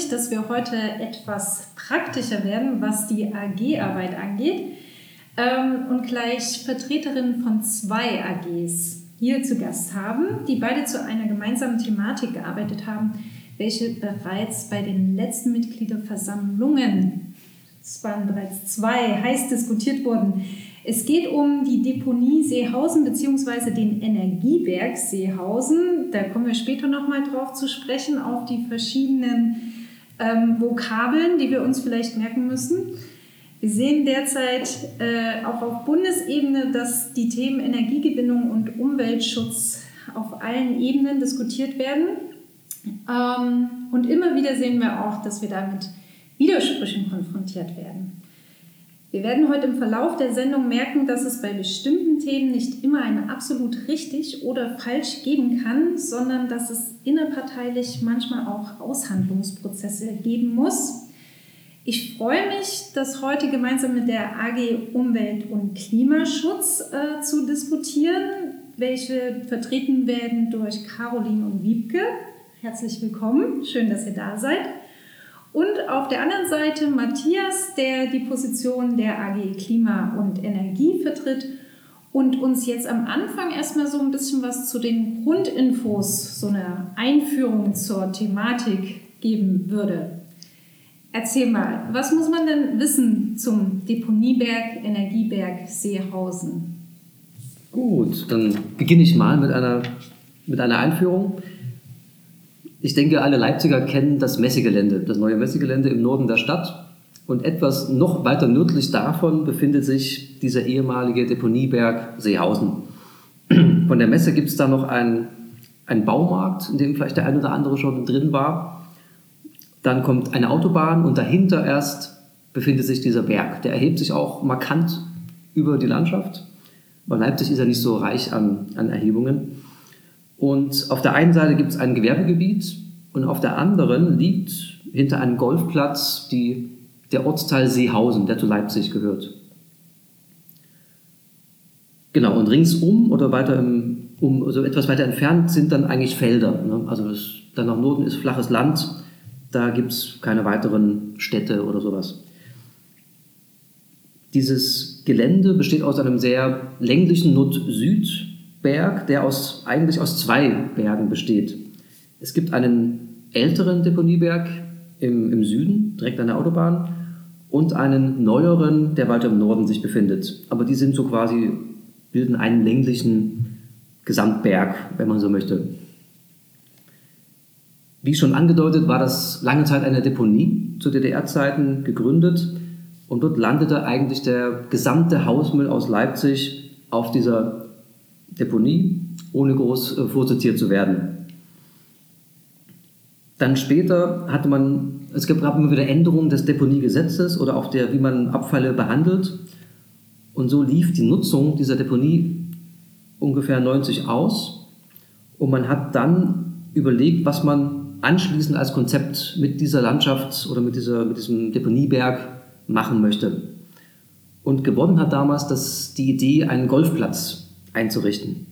mich, dass wir heute etwas praktischer werden, was die AG-Arbeit angeht ähm, und gleich Vertreterinnen von zwei AGs hier zu Gast haben, die beide zu einer gemeinsamen Thematik gearbeitet haben, welche bereits bei den letzten Mitgliederversammlungen, es waren bereits zwei, heiß diskutiert wurden. Es geht um die Deponie Seehausen bzw. den Energieberg Seehausen. Da kommen wir später nochmal drauf zu sprechen, auf die verschiedenen ähm, Vokabeln, die wir uns vielleicht merken müssen. Wir sehen derzeit äh, auch auf Bundesebene, dass die Themen Energiegewinnung und Umweltschutz auf allen Ebenen diskutiert werden. Ähm, und immer wieder sehen wir auch, dass wir damit Widersprüchen konfrontiert werden. Wir werden heute im Verlauf der Sendung merken, dass es bei bestimmten Themen nicht immer ein absolut richtig oder falsch geben kann, sondern dass es innerparteilich manchmal auch Aushandlungsprozesse geben muss. Ich freue mich, das heute gemeinsam mit der AG Umwelt und Klimaschutz äh, zu diskutieren, welche vertreten werden durch Caroline und Wiebke. Herzlich willkommen, schön, dass ihr da seid. Und auf der anderen Seite Matthias, der die Position der AG Klima und Energie vertritt und uns jetzt am Anfang erstmal so ein bisschen was zu den Grundinfos, so eine Einführung zur Thematik geben würde. Erzähl mal, was muss man denn wissen zum Deponieberg, Energieberg Seehausen? Gut, dann beginne ich mal mit einer, mit einer Einführung. Ich denke, alle Leipziger kennen das Messegelände, das neue Messegelände im Norden der Stadt. Und etwas noch weiter nördlich davon befindet sich dieser ehemalige Deponieberg Seehausen. Von der Messe gibt es da noch einen, einen Baumarkt, in dem vielleicht der ein oder andere schon drin war. Dann kommt eine Autobahn und dahinter erst befindet sich dieser Berg. Der erhebt sich auch markant über die Landschaft, weil Leipzig ist ja nicht so reich an, an Erhebungen. Und auf der einen Seite gibt es ein Gewerbegebiet und auf der anderen liegt hinter einem Golfplatz die, der Ortsteil Seehausen, der zu Leipzig gehört. Genau, und ringsum oder weiter im, um, also etwas weiter entfernt sind dann eigentlich Felder. Ne? Also das, dann nach Norden ist flaches Land, da gibt es keine weiteren Städte oder sowas. Dieses Gelände besteht aus einem sehr länglichen Nord-Süd- Berg, der aus, eigentlich aus zwei Bergen besteht. Es gibt einen älteren Deponieberg im, im Süden, direkt an der Autobahn, und einen neueren, der weiter im Norden sich befindet. Aber die sind so quasi, bilden einen länglichen Gesamtberg, wenn man so möchte. Wie schon angedeutet, war das lange Zeit eine Deponie, zu DDR-Zeiten gegründet. Und dort landete eigentlich der gesamte Hausmüll aus Leipzig auf dieser Deponie, ohne groß äh, vorsortiert zu werden. Dann später hatte man, es gab immer wieder Änderungen des Deponiegesetzes oder auch der, wie man Abfälle behandelt. Und so lief die Nutzung dieser Deponie ungefähr 90 aus. Und man hat dann überlegt, was man anschließend als Konzept mit dieser Landschaft oder mit, dieser, mit diesem Deponieberg machen möchte. Und gewonnen hat damals das, die Idee, einen Golfplatz einzurichten.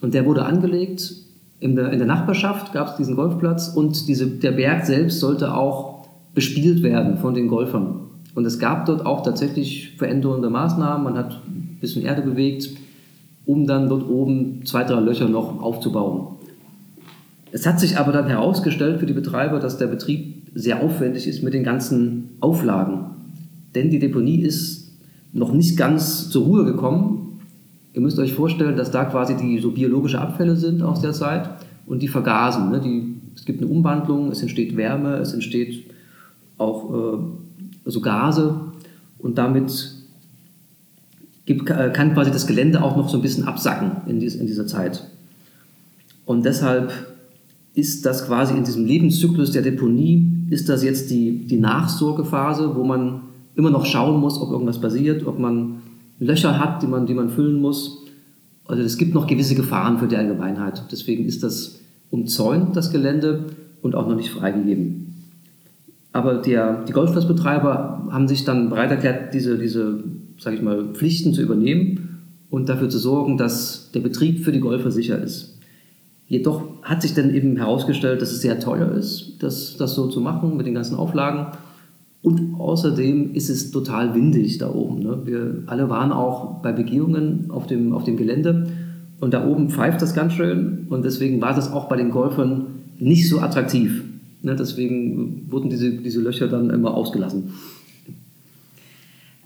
Und der wurde angelegt. In der, in der Nachbarschaft gab es diesen Golfplatz und diese, der Berg selbst sollte auch bespielt werden von den Golfern. Und es gab dort auch tatsächlich verändernde Maßnahmen. Man hat ein bisschen Erde bewegt, um dann dort oben zwei, drei Löcher noch aufzubauen. Es hat sich aber dann herausgestellt für die Betreiber, dass der Betrieb sehr aufwendig ist mit den ganzen Auflagen. Denn die Deponie ist noch nicht ganz zur Ruhe gekommen Ihr müsst euch vorstellen, dass da quasi die so biologische Abfälle sind aus der Zeit und die vergasen. Ne? Die, es gibt eine Umwandlung, es entsteht Wärme, es entsteht auch äh, so Gase und damit gibt, äh, kann quasi das Gelände auch noch so ein bisschen absacken in, dies, in dieser Zeit. Und deshalb ist das quasi in diesem Lebenszyklus der Deponie, ist das jetzt die, die Nachsorgephase, wo man immer noch schauen muss, ob irgendwas passiert, ob man Löcher hat, die man, die man füllen muss. Also es gibt noch gewisse Gefahren für die Allgemeinheit. Deswegen ist das umzäunt, das Gelände, und auch noch nicht freigegeben. Aber der, die Golfplatzbetreiber haben sich dann bereit erklärt, diese, diese sage ich mal, Pflichten zu übernehmen und dafür zu sorgen, dass der Betrieb für die Golfer sicher ist. Jedoch hat sich dann eben herausgestellt, dass es sehr teuer ist, das, das so zu machen mit den ganzen Auflagen. Und außerdem ist es total windig da oben. Ne? Wir alle waren auch bei Begehungen auf dem, auf dem Gelände und da oben pfeift das ganz schön und deswegen war das auch bei den Golfern nicht so attraktiv. Ne? Deswegen wurden diese, diese Löcher dann immer ausgelassen.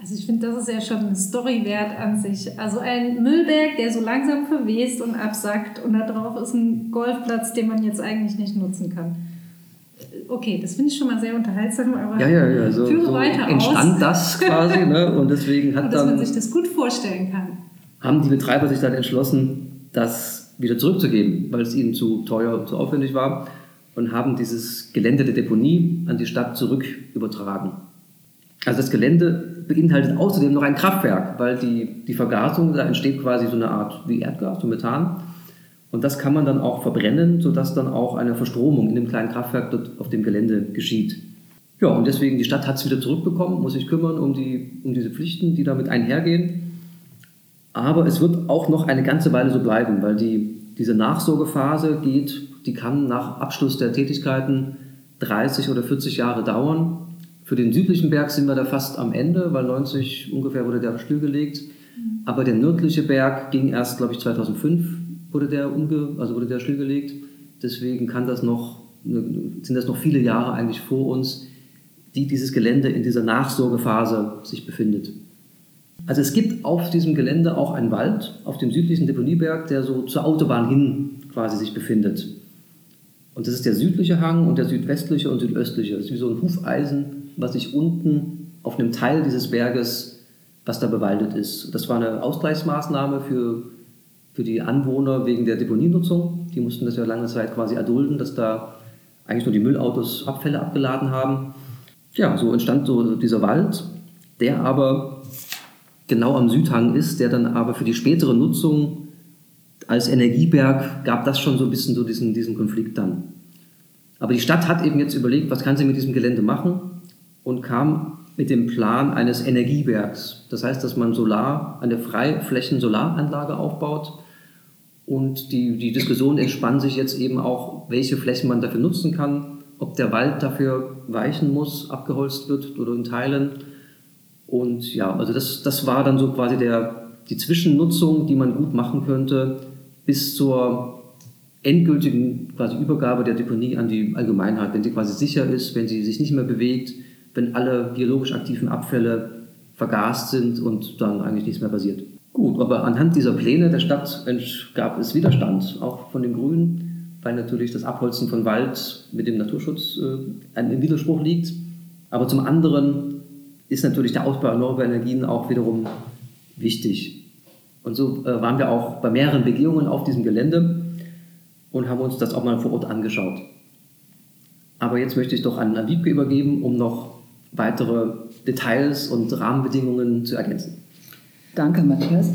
Also ich finde, das ist ja schon eine Story wert an sich. Also ein Müllberg, der so langsam verwest und absackt und da drauf ist ein Golfplatz, den man jetzt eigentlich nicht nutzen kann okay, das finde ich schon mal sehr unterhaltsam, aber ja, ja, ja. So, führe so weiter entstand aus. das quasi ne? und deswegen hat und dass dann, man sich das gut vorstellen kann. Haben die Betreiber sich dann entschlossen, das wieder zurückzugeben, weil es ihnen zu teuer, zu aufwendig war und haben dieses Gelände der Deponie an die Stadt zurück übertragen. Also das Gelände beinhaltet außerdem noch ein Kraftwerk, weil die, die Vergasung, da entsteht quasi so eine Art wie Erdgas, so Methan. Und das kann man dann auch verbrennen, sodass dann auch eine Verstromung in dem kleinen Kraftwerk dort auf dem Gelände geschieht. Ja, und deswegen, die Stadt hat es wieder zurückbekommen, muss sich kümmern um, die, um diese Pflichten, die damit einhergehen. Aber es wird auch noch eine ganze Weile so bleiben, weil die, diese Nachsorgephase geht, die kann nach Abschluss der Tätigkeiten 30 oder 40 Jahre dauern. Für den südlichen Berg sind wir da fast am Ende, weil 90 ungefähr wurde der stillgelegt. Aber der nördliche Berg ging erst, glaube ich, 2005 wurde der, umge, also wurde der stillgelegt. Deswegen kann das noch, sind das noch viele Jahre eigentlich vor uns, die dieses Gelände in dieser Nachsorgephase sich befindet. Also es gibt auf diesem Gelände auch einen Wald auf dem südlichen Deponieberg, der so zur Autobahn hin quasi sich befindet. Und das ist der südliche Hang und der südwestliche und südöstliche. Das ist wie so ein Hufeisen, was sich unten auf einem Teil dieses Berges, was da bewaldet ist. Das war eine Ausgleichsmaßnahme für für die Anwohner wegen der Deponienutzung. Die mussten das ja lange Zeit quasi erdulden, dass da eigentlich nur die Müllautos Abfälle abgeladen haben. Ja, so entstand so dieser Wald, der aber genau am Südhang ist, der dann aber für die spätere Nutzung als Energieberg gab das schon so ein bisschen so diesen, diesen Konflikt dann. Aber die Stadt hat eben jetzt überlegt, was kann sie mit diesem Gelände machen und kam mit dem Plan eines Energiebergs. Das heißt, dass man Solar, eine Freiflächen-Solaranlage aufbaut und die, die Diskussion entspannt sich jetzt eben auch, welche Flächen man dafür nutzen kann, ob der Wald dafür weichen muss, abgeholzt wird oder in Teilen. Und ja, also das, das war dann so quasi der, die Zwischennutzung, die man gut machen könnte, bis zur endgültigen quasi Übergabe der Deponie an die Allgemeinheit, wenn sie quasi sicher ist, wenn sie sich nicht mehr bewegt, wenn alle biologisch aktiven Abfälle vergast sind und dann eigentlich nichts mehr passiert. Gut, aber anhand dieser Pläne der Stadt gab es Widerstand, auch von den Grünen, weil natürlich das Abholzen von Wald mit dem Naturschutz äh, im Widerspruch liegt. Aber zum anderen ist natürlich der Ausbau erneuerbarer Energien auch wiederum wichtig. Und so äh, waren wir auch bei mehreren Begehungen auf diesem Gelände und haben uns das auch mal vor Ort angeschaut. Aber jetzt möchte ich doch an, an Wiebke übergeben, um noch weitere Details und Rahmenbedingungen zu ergänzen. Danke, Matthias.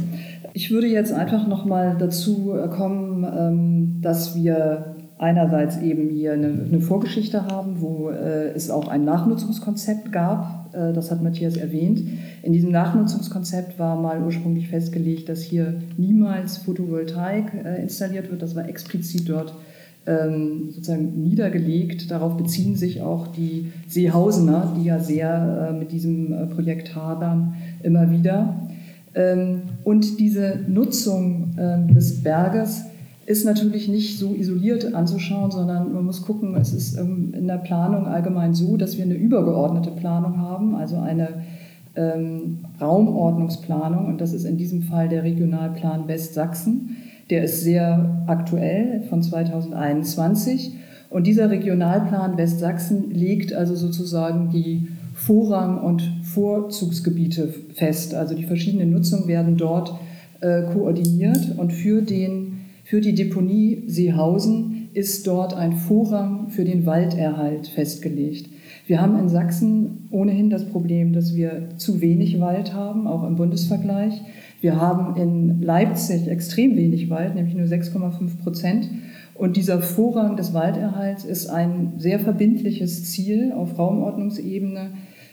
Ich würde jetzt einfach nochmal dazu äh, kommen, ähm, dass wir einerseits eben hier eine, Vorgeschichte haben, wo äh, es auch ein Nachnutzungskonzept gab. Äh, das hat Matthias erwähnt. In diesem Nachnutzungskonzept war mal ursprünglich festgelegt, dass hier niemals Photovoltaik installiert wird. Das war explizit dort ähm, sozusagen niedergelegt. Darauf beziehen sich auch die Seehausener, die ja sehr mit diesem Projekt hadern, immer wieder. Ähm, und diese Nutzung ähm, des Berges ist natürlich nicht so isoliert anzuschauen, sondern man muss gucken, es ist ähm, in der Planung allgemein so, dass wir eine übergeordnete Planung haben, also eine ähm, Raumordnungsplanung. Und das ist in diesem Fall der Regionalplan Westsachsen. Der ist sehr aktuell von 2021. Und dieser Regionalplan Westsachsen legt also sozusagen die Vorrang- und Vorzugsgebiete fest. Also die verschiedenen Nutzungen werden dort äh, koordiniert und für, den, für die Deponie Seehausen ist dort ein Vorrang für den Walderhalt festgelegt. Wir haben in Sachsen ohnehin das Problem, dass wir zu wenig Wald haben, auch im Bundesvergleich. Wir haben in Leipzig extrem wenig Wald, nämlich nur 6,5 Prozent. Und dieser Vorrang des Walderhalts ist ein sehr verbindliches Ziel auf Raumordnungsebene,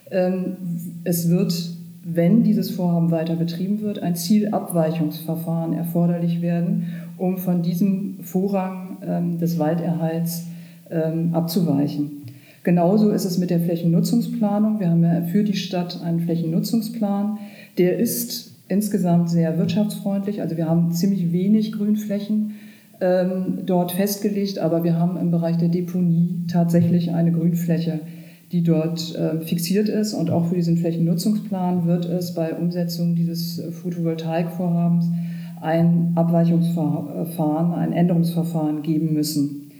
es wird, wenn dieses Vorhaben weiter betrieben wird, ein Zielabweichungsverfahren erforderlich werden, um von diesem Vorrang ähm, des Walderhalts ähm, abzuweichen. Genauso ist es mit der Flächennutzungsplanung. Wir haben ja für die Stadt einen Flächennutzungsplan. Der ist insgesamt sehr wirtschaftsfreundlich. Also wir haben ziemlich wenig Grünflächen ähm, dort festgelegt, aber wir haben im Bereich der Deponie tatsächlich eine Grünfläche, die dort äh, fixiert ist. Und auch für diesen Flächennutzungsplan wird es bei Umsetzung dieses Photovoltaikvorhabens ein Abweichungsverfahren, ein Änderungsverfahren geben müssen.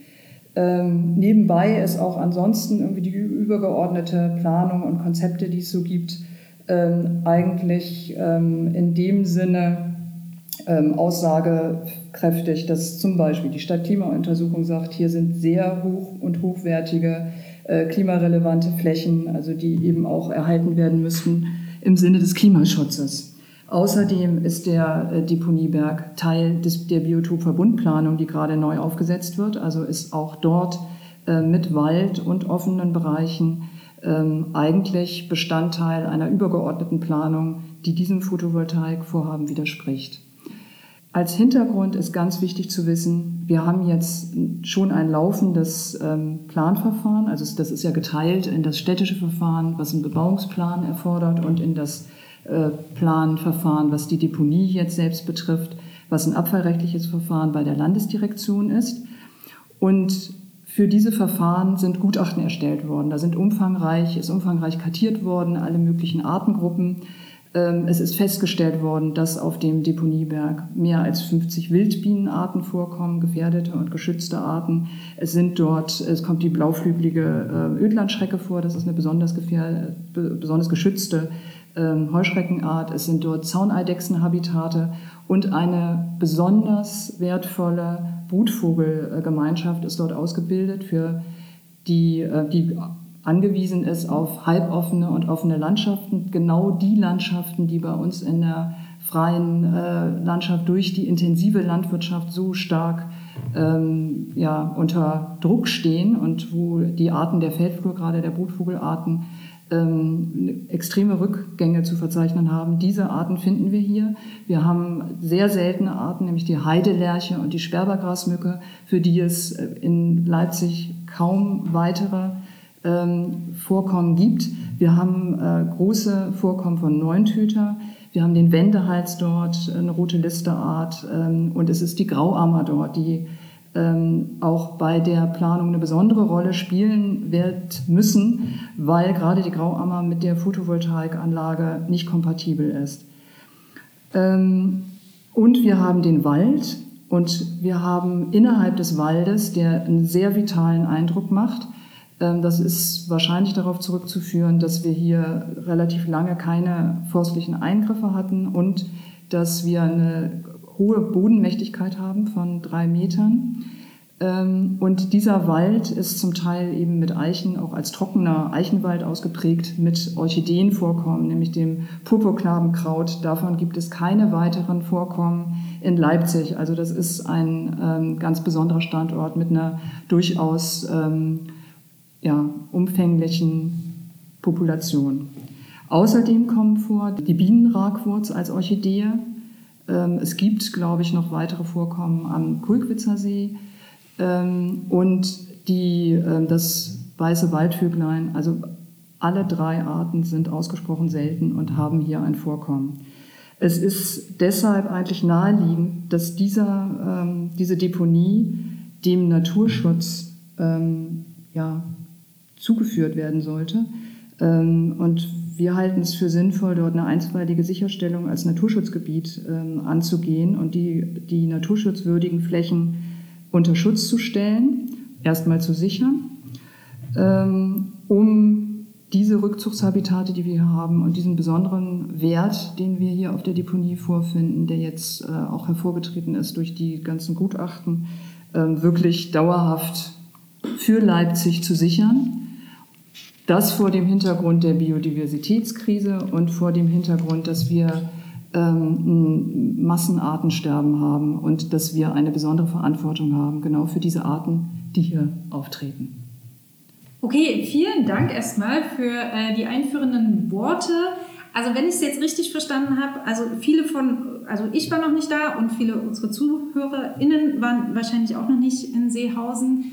Ähm, nebenbei ist auch ansonsten irgendwie die übergeordnete Planung und Konzepte, die es so gibt, ähm, eigentlich ähm, in dem Sinne ähm, aussagekräftig, dass zum Beispiel die Stadtklimauntersuchung sagt, hier sind sehr hoch und hochwertige klimarelevante Flächen, also die eben auch erhalten werden müssten im Sinne des Klimaschutzes. Außerdem ist der äh, Deponieberg Teil des, der Biotopverbundplanung, die gerade neu aufgesetzt wird. Also ist auch dort äh, mit Wald und offenen Bereichen ähm, eigentlich Bestandteil einer übergeordneten Planung, die diesem Photovoltaikvorhaben widerspricht. Als Hintergrund ist ganz wichtig zu wissen, wir haben jetzt schon ein laufendes ähm, Planverfahren, also das ist ja geteilt in das städtische Verfahren, was einen Bebauungsplan erfordert, und in das äh, Planverfahren, was die Deponie jetzt selbst betrifft, was ein abfallrechtliches Verfahren bei der Landesdirektion ist. Und für diese Verfahren sind Gutachten erstellt worden. Da sind umfangreich, ist umfangreich kartiert worden, alle möglichen Artengruppen es ist festgestellt worden, dass auf dem Deponieberg mehr als 50 Wildbienenarten vorkommen, gefährdete und geschützte Arten. Es sind dort, es kommt die blauflügelige äh, Ödlandschrecke vor, das ist eine besonders, besonders geschützte ähm, Heuschreckenart. Es sind dort Zauneidechsenhabitate und eine besonders wertvolle Brutvogelgemeinschaft ist dort ausgebildet für die, äh, die angewiesen ist auf halboffene und offene Landschaften, genau die Landschaften, die bei uns in der freien äh, Landschaft durch die intensive Landwirtschaft so stark ähm, ja, unter Druck stehen und wo die Arten der Feldflur, gerade der Brutvogelarten, ähm, extreme Rückgänge zu verzeichnen haben. Diese Arten finden wir hier. Wir haben sehr seltene Arten, nämlich die Heidelerche und die Sperbergrasmücke, für die es in Leipzig kaum weitere ähm, Vorkommen gibt. Wir haben äh, große Vorkommen von Neuntüter. Wir haben den Wendehals dort, eine rote Listeart. Ähm, und es ist die Grauammer dort, die ähm, auch bei der Planung eine besondere Rolle spielen wird müssen, weil gerade die Grauammer mit der Photovoltaikanlage nicht kompatibel ist. Ähm, und wir haben den Wald und wir haben innerhalb des Waldes, der einen sehr vitalen Eindruck macht, das ist wahrscheinlich darauf zurückzuführen, dass wir hier relativ lange keine forstlichen Eingriffe hatten und dass wir eine hohe Bodenmächtigkeit haben von drei Metern. Ähm, und dieser Wald ist zum Teil eben mit Eichen, auch als trockener Eichenwald ausgeprägt, mit Orchideenvorkommen, nämlich dem Purpurknabenkraut. Davon gibt es keine weiteren Vorkommen in Leipzig. Also das ist ein ähm, ganz besonderer Standort mit einer durchaus ja, umfänglichen Population. Außerdem kommen vor die Bienenragwurz als Orchidee. Ähm, es gibt, glaube ich, noch weitere Vorkommen am Kulkwitzer See ähm, und die, ähm, das weiße Waldvöglein. Also alle drei Arten sind ausgesprochen selten und haben hier ein Vorkommen. Es ist deshalb eigentlich naheliegend, dass dieser, diese Deponie dem Naturschutz ja, zugeführt werden sollte. Ähm, und wir halten es für sinnvoll, dort eine einstweilige Sicherstellung als Naturschutzgebiet ähm, anzugehen und die, die naturschutzwürdigen Flächen unter Schutz zu stellen, erstmal zu sichern, ähm, um diese Rückzugshabitate, die wir hier haben und diesen besonderen Wert, den wir hier auf der Deponie vorfinden, der jetzt äh, auch hervorgetreten ist durch die ganzen Gutachten, wirklich dauerhaft für Leipzig zu sichern das vor dem Hintergrund der Biodiversitätskrise und vor dem Hintergrund, dass wir ähm, Massenartensterben haben und dass wir eine besondere Verantwortung haben, genau für diese Arten, die hier auftreten. Okay, vielen Dank erstmal für äh, die einführenden Worte. Also wenn ich es jetzt richtig verstanden habe, also viele von, also ich war noch nicht da und viele unserer ZuhörerInnen waren wahrscheinlich auch noch nicht in Seehausen.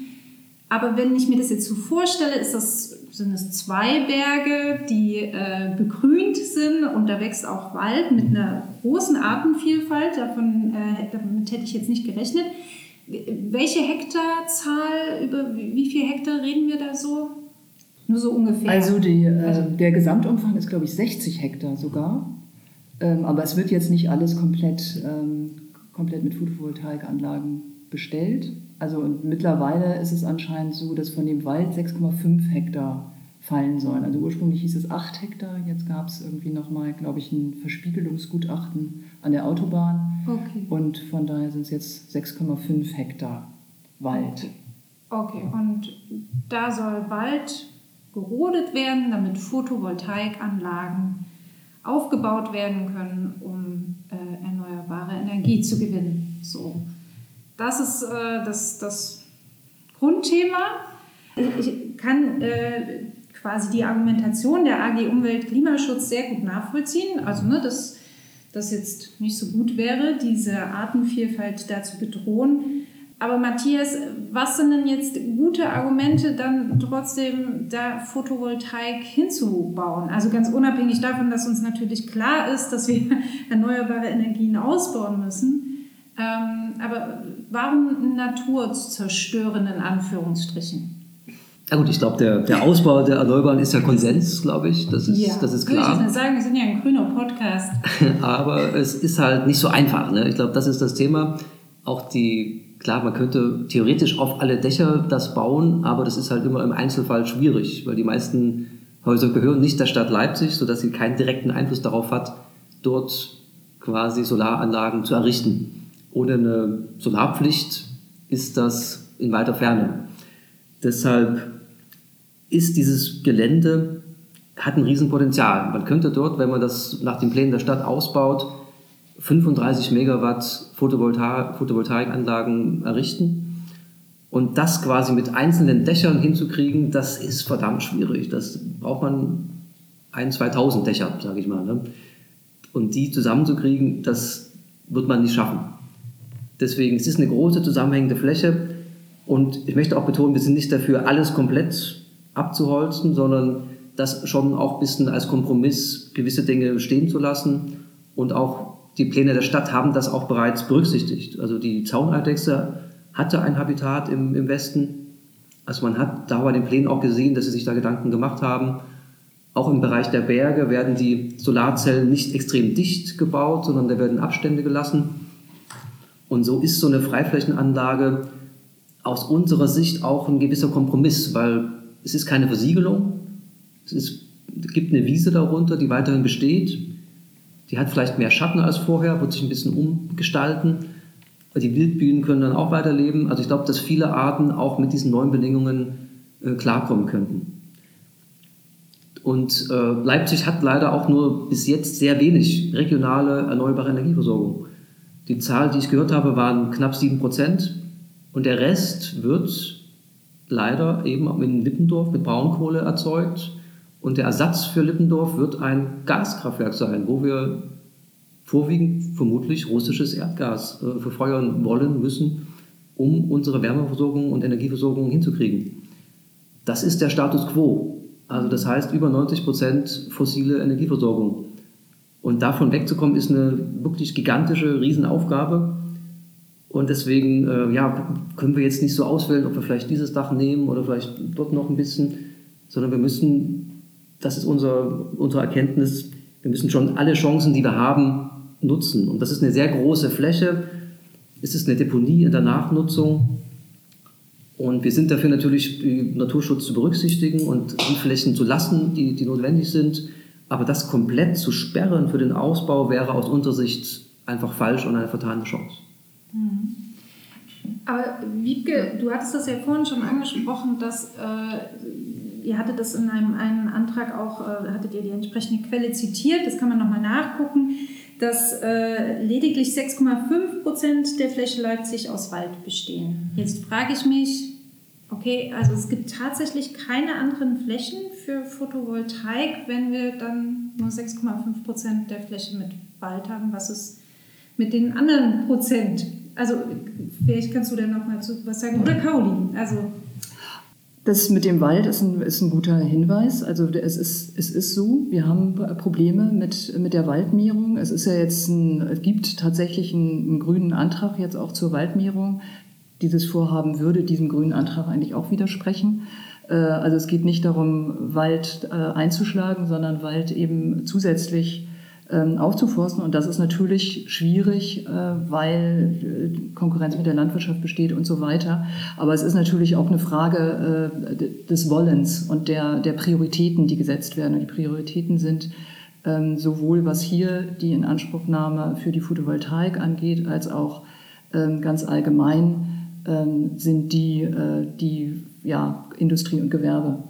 Aber wenn ich mir das jetzt so vorstelle, ist das, sind es zwei Berge, die äh, begrünt sind und da wächst auch Wald mit einer großen Artenvielfalt. Davon, äh, damit hätte ich jetzt nicht gerechnet. Welche Hektarzahl, über wie viel Hektar reden wir da so? Nur so ungefähr. Also, die, äh, der Gesamtumfang ist, glaube ich, 60 Hektar sogar. Ähm, aber es wird jetzt nicht alles komplett, ähm, komplett mit Photovoltaikanlagen bestellt. Also und mittlerweile ist es anscheinend so, dass von dem Wald 6,5 Hektar fallen sollen. Also ursprünglich hieß es 8 Hektar, jetzt gab es irgendwie nochmal, glaube ich, ein Verspiegelungsgutachten an der Autobahn. Okay. Und von daher sind es jetzt 6,5 Hektar Wald. Okay, und da soll Wald gerodet werden, damit Photovoltaikanlagen aufgebaut werden können, um äh, erneuerbare Energie zu gewinnen. So, das ist äh, das, das Grundthema. Ich kann äh, quasi die Argumentation der AG Umwelt Klimaschutz sehr gut nachvollziehen. Also, ne, dass das jetzt nicht so gut wäre, diese Artenvielfalt da zu bedrohen. Aber Matthias, was sind denn jetzt gute Argumente, dann trotzdem da Photovoltaik hinzubauen? Also ganz unabhängig davon, dass uns natürlich klar ist, dass wir erneuerbare Energien ausbauen müssen. Ähm, aber warum Natur zerstören in Anführungsstrichen? Ja gut, ich glaube, der, der Ausbau der Erneuerbaren ist ja Konsens, glaube ich. Das ist, ja, das ist klar. Würde ich jetzt sagen, wir sind ja ein grüner Podcast. Aber es ist halt nicht so einfach. Ne? Ich glaube, das ist das Thema. Auch die Klar, man könnte theoretisch auf alle Dächer das bauen, aber das ist halt immer im Einzelfall schwierig, weil die meisten Häuser gehören nicht der Stadt Leipzig, sodass sie keinen direkten Einfluss darauf hat, dort quasi Solaranlagen zu errichten. Ohne eine Solarpflicht ist das in weiter Ferne. Deshalb ist dieses Gelände, hat ein Riesenpotenzial. Man könnte dort, wenn man das nach den Plänen der Stadt ausbaut, 35 Megawatt Photovoltaik, Photovoltaikanlagen errichten. Und das quasi mit einzelnen Dächern hinzukriegen, das ist verdammt schwierig. Das braucht man ein, 2000 Dächer, sage ich mal. Ne? Und die zusammenzukriegen, das wird man nicht schaffen. Deswegen, es ist eine große zusammenhängende Fläche. Und ich möchte auch betonen, wir sind nicht dafür, alles komplett abzuholzen, sondern das schon auch ein bisschen als Kompromiss gewisse Dinge stehen zu lassen und auch die Pläne der Stadt haben das auch bereits berücksichtigt. Also die Zauneidechse hatte ein Habitat im, im Westen. Also man hat da bei den Plänen auch gesehen, dass sie sich da Gedanken gemacht haben. Auch im Bereich der Berge werden die Solarzellen nicht extrem dicht gebaut, sondern da werden Abstände gelassen. Und so ist so eine Freiflächenanlage aus unserer Sicht auch ein gewisser Kompromiss, weil es ist keine Versiegelung. Es, ist, es gibt eine Wiese darunter, die weiterhin besteht. Die hat vielleicht mehr Schatten als vorher, wird sich ein bisschen umgestalten. Die Wildbühnen können dann auch weiterleben. Also ich glaube, dass viele Arten auch mit diesen neuen Bedingungen äh, klarkommen könnten. Und äh, Leipzig hat leider auch nur bis jetzt sehr wenig regionale erneuerbare Energieversorgung. Die Zahl, die ich gehört habe, waren knapp 7 Prozent. Und der Rest wird leider eben in Lippendorf mit Braunkohle erzeugt und der Ersatz für Lippendorf wird ein Gaskraftwerk sein, wo wir vorwiegend vermutlich russisches Erdgas äh, verfeuern wollen müssen, um unsere Wärmeversorgung und Energieversorgung hinzukriegen. Das ist der Status quo. Also das heißt über 90 Prozent fossile Energieversorgung. Und davon wegzukommen ist eine wirklich gigantische Riesenaufgabe. Und deswegen äh, ja, können wir jetzt nicht so auswählen, ob wir vielleicht dieses Dach nehmen oder vielleicht dort noch ein bisschen, sondern wir müssen das ist unser, unsere Erkenntnis. Wir müssen schon alle Chancen, die wir haben, nutzen. Und das ist eine sehr große Fläche. Es ist eine Deponie in der Nachnutzung. Und wir sind dafür natürlich, Naturschutz zu berücksichtigen und die Flächen zu lassen, die, die notwendig sind. Aber das komplett zu sperren für den Ausbau wäre aus unserer Sicht einfach falsch und eine vertane Chance. Mhm. Aber Wiebke, du hattest das ja vorhin schon angesprochen, dass äh, ihr hattet das in einem, einem Antrag auch, äh, hattet ihr die entsprechende Quelle zitiert, das kann man nochmal nachgucken, dass äh, lediglich 6,5 Prozent der Fläche Leipzig aus Wald bestehen. Jetzt frage ich mich, Okay, also es gibt tatsächlich keine anderen Flächen für Photovoltaik, wenn wir dann nur 6,5 Prozent der Fläche mit Wald haben. Was ist mit den anderen Prozent? Also vielleicht kannst du da noch mal zu was sagen. Oder Caroline, also... Das mit dem Wald ist ein, ist ein guter Hinweis. Also es ist, es ist so, wir haben Probleme mit, mit der Waldmehrung. Es ist ja jetzt ein, es gibt tatsächlich einen, einen grünen Antrag jetzt auch zur Waldmehrung dieses Vorhaben würde diesem grünen Antrag eigentlich auch widersprechen. Äh, also es geht nicht darum, Wald äh, einzuschlagen, sondern Wald eben zusätzlich ähm, aufzuforsten. Und das ist natürlich schwierig, äh, weil Konkurrenz mit der Landwirtschaft besteht und so weiter. Aber es ist natürlich auch eine Frage des Wollens und der, der Prioritäten, die gesetzt werden. Und die Prioritäten sind ähm, sowohl was hier die Inanspruchnahme für die Photovoltaik angeht, als auch ähm, ganz allgemein ähm, sind die, äh, die ja, Industrie und Gewerbe.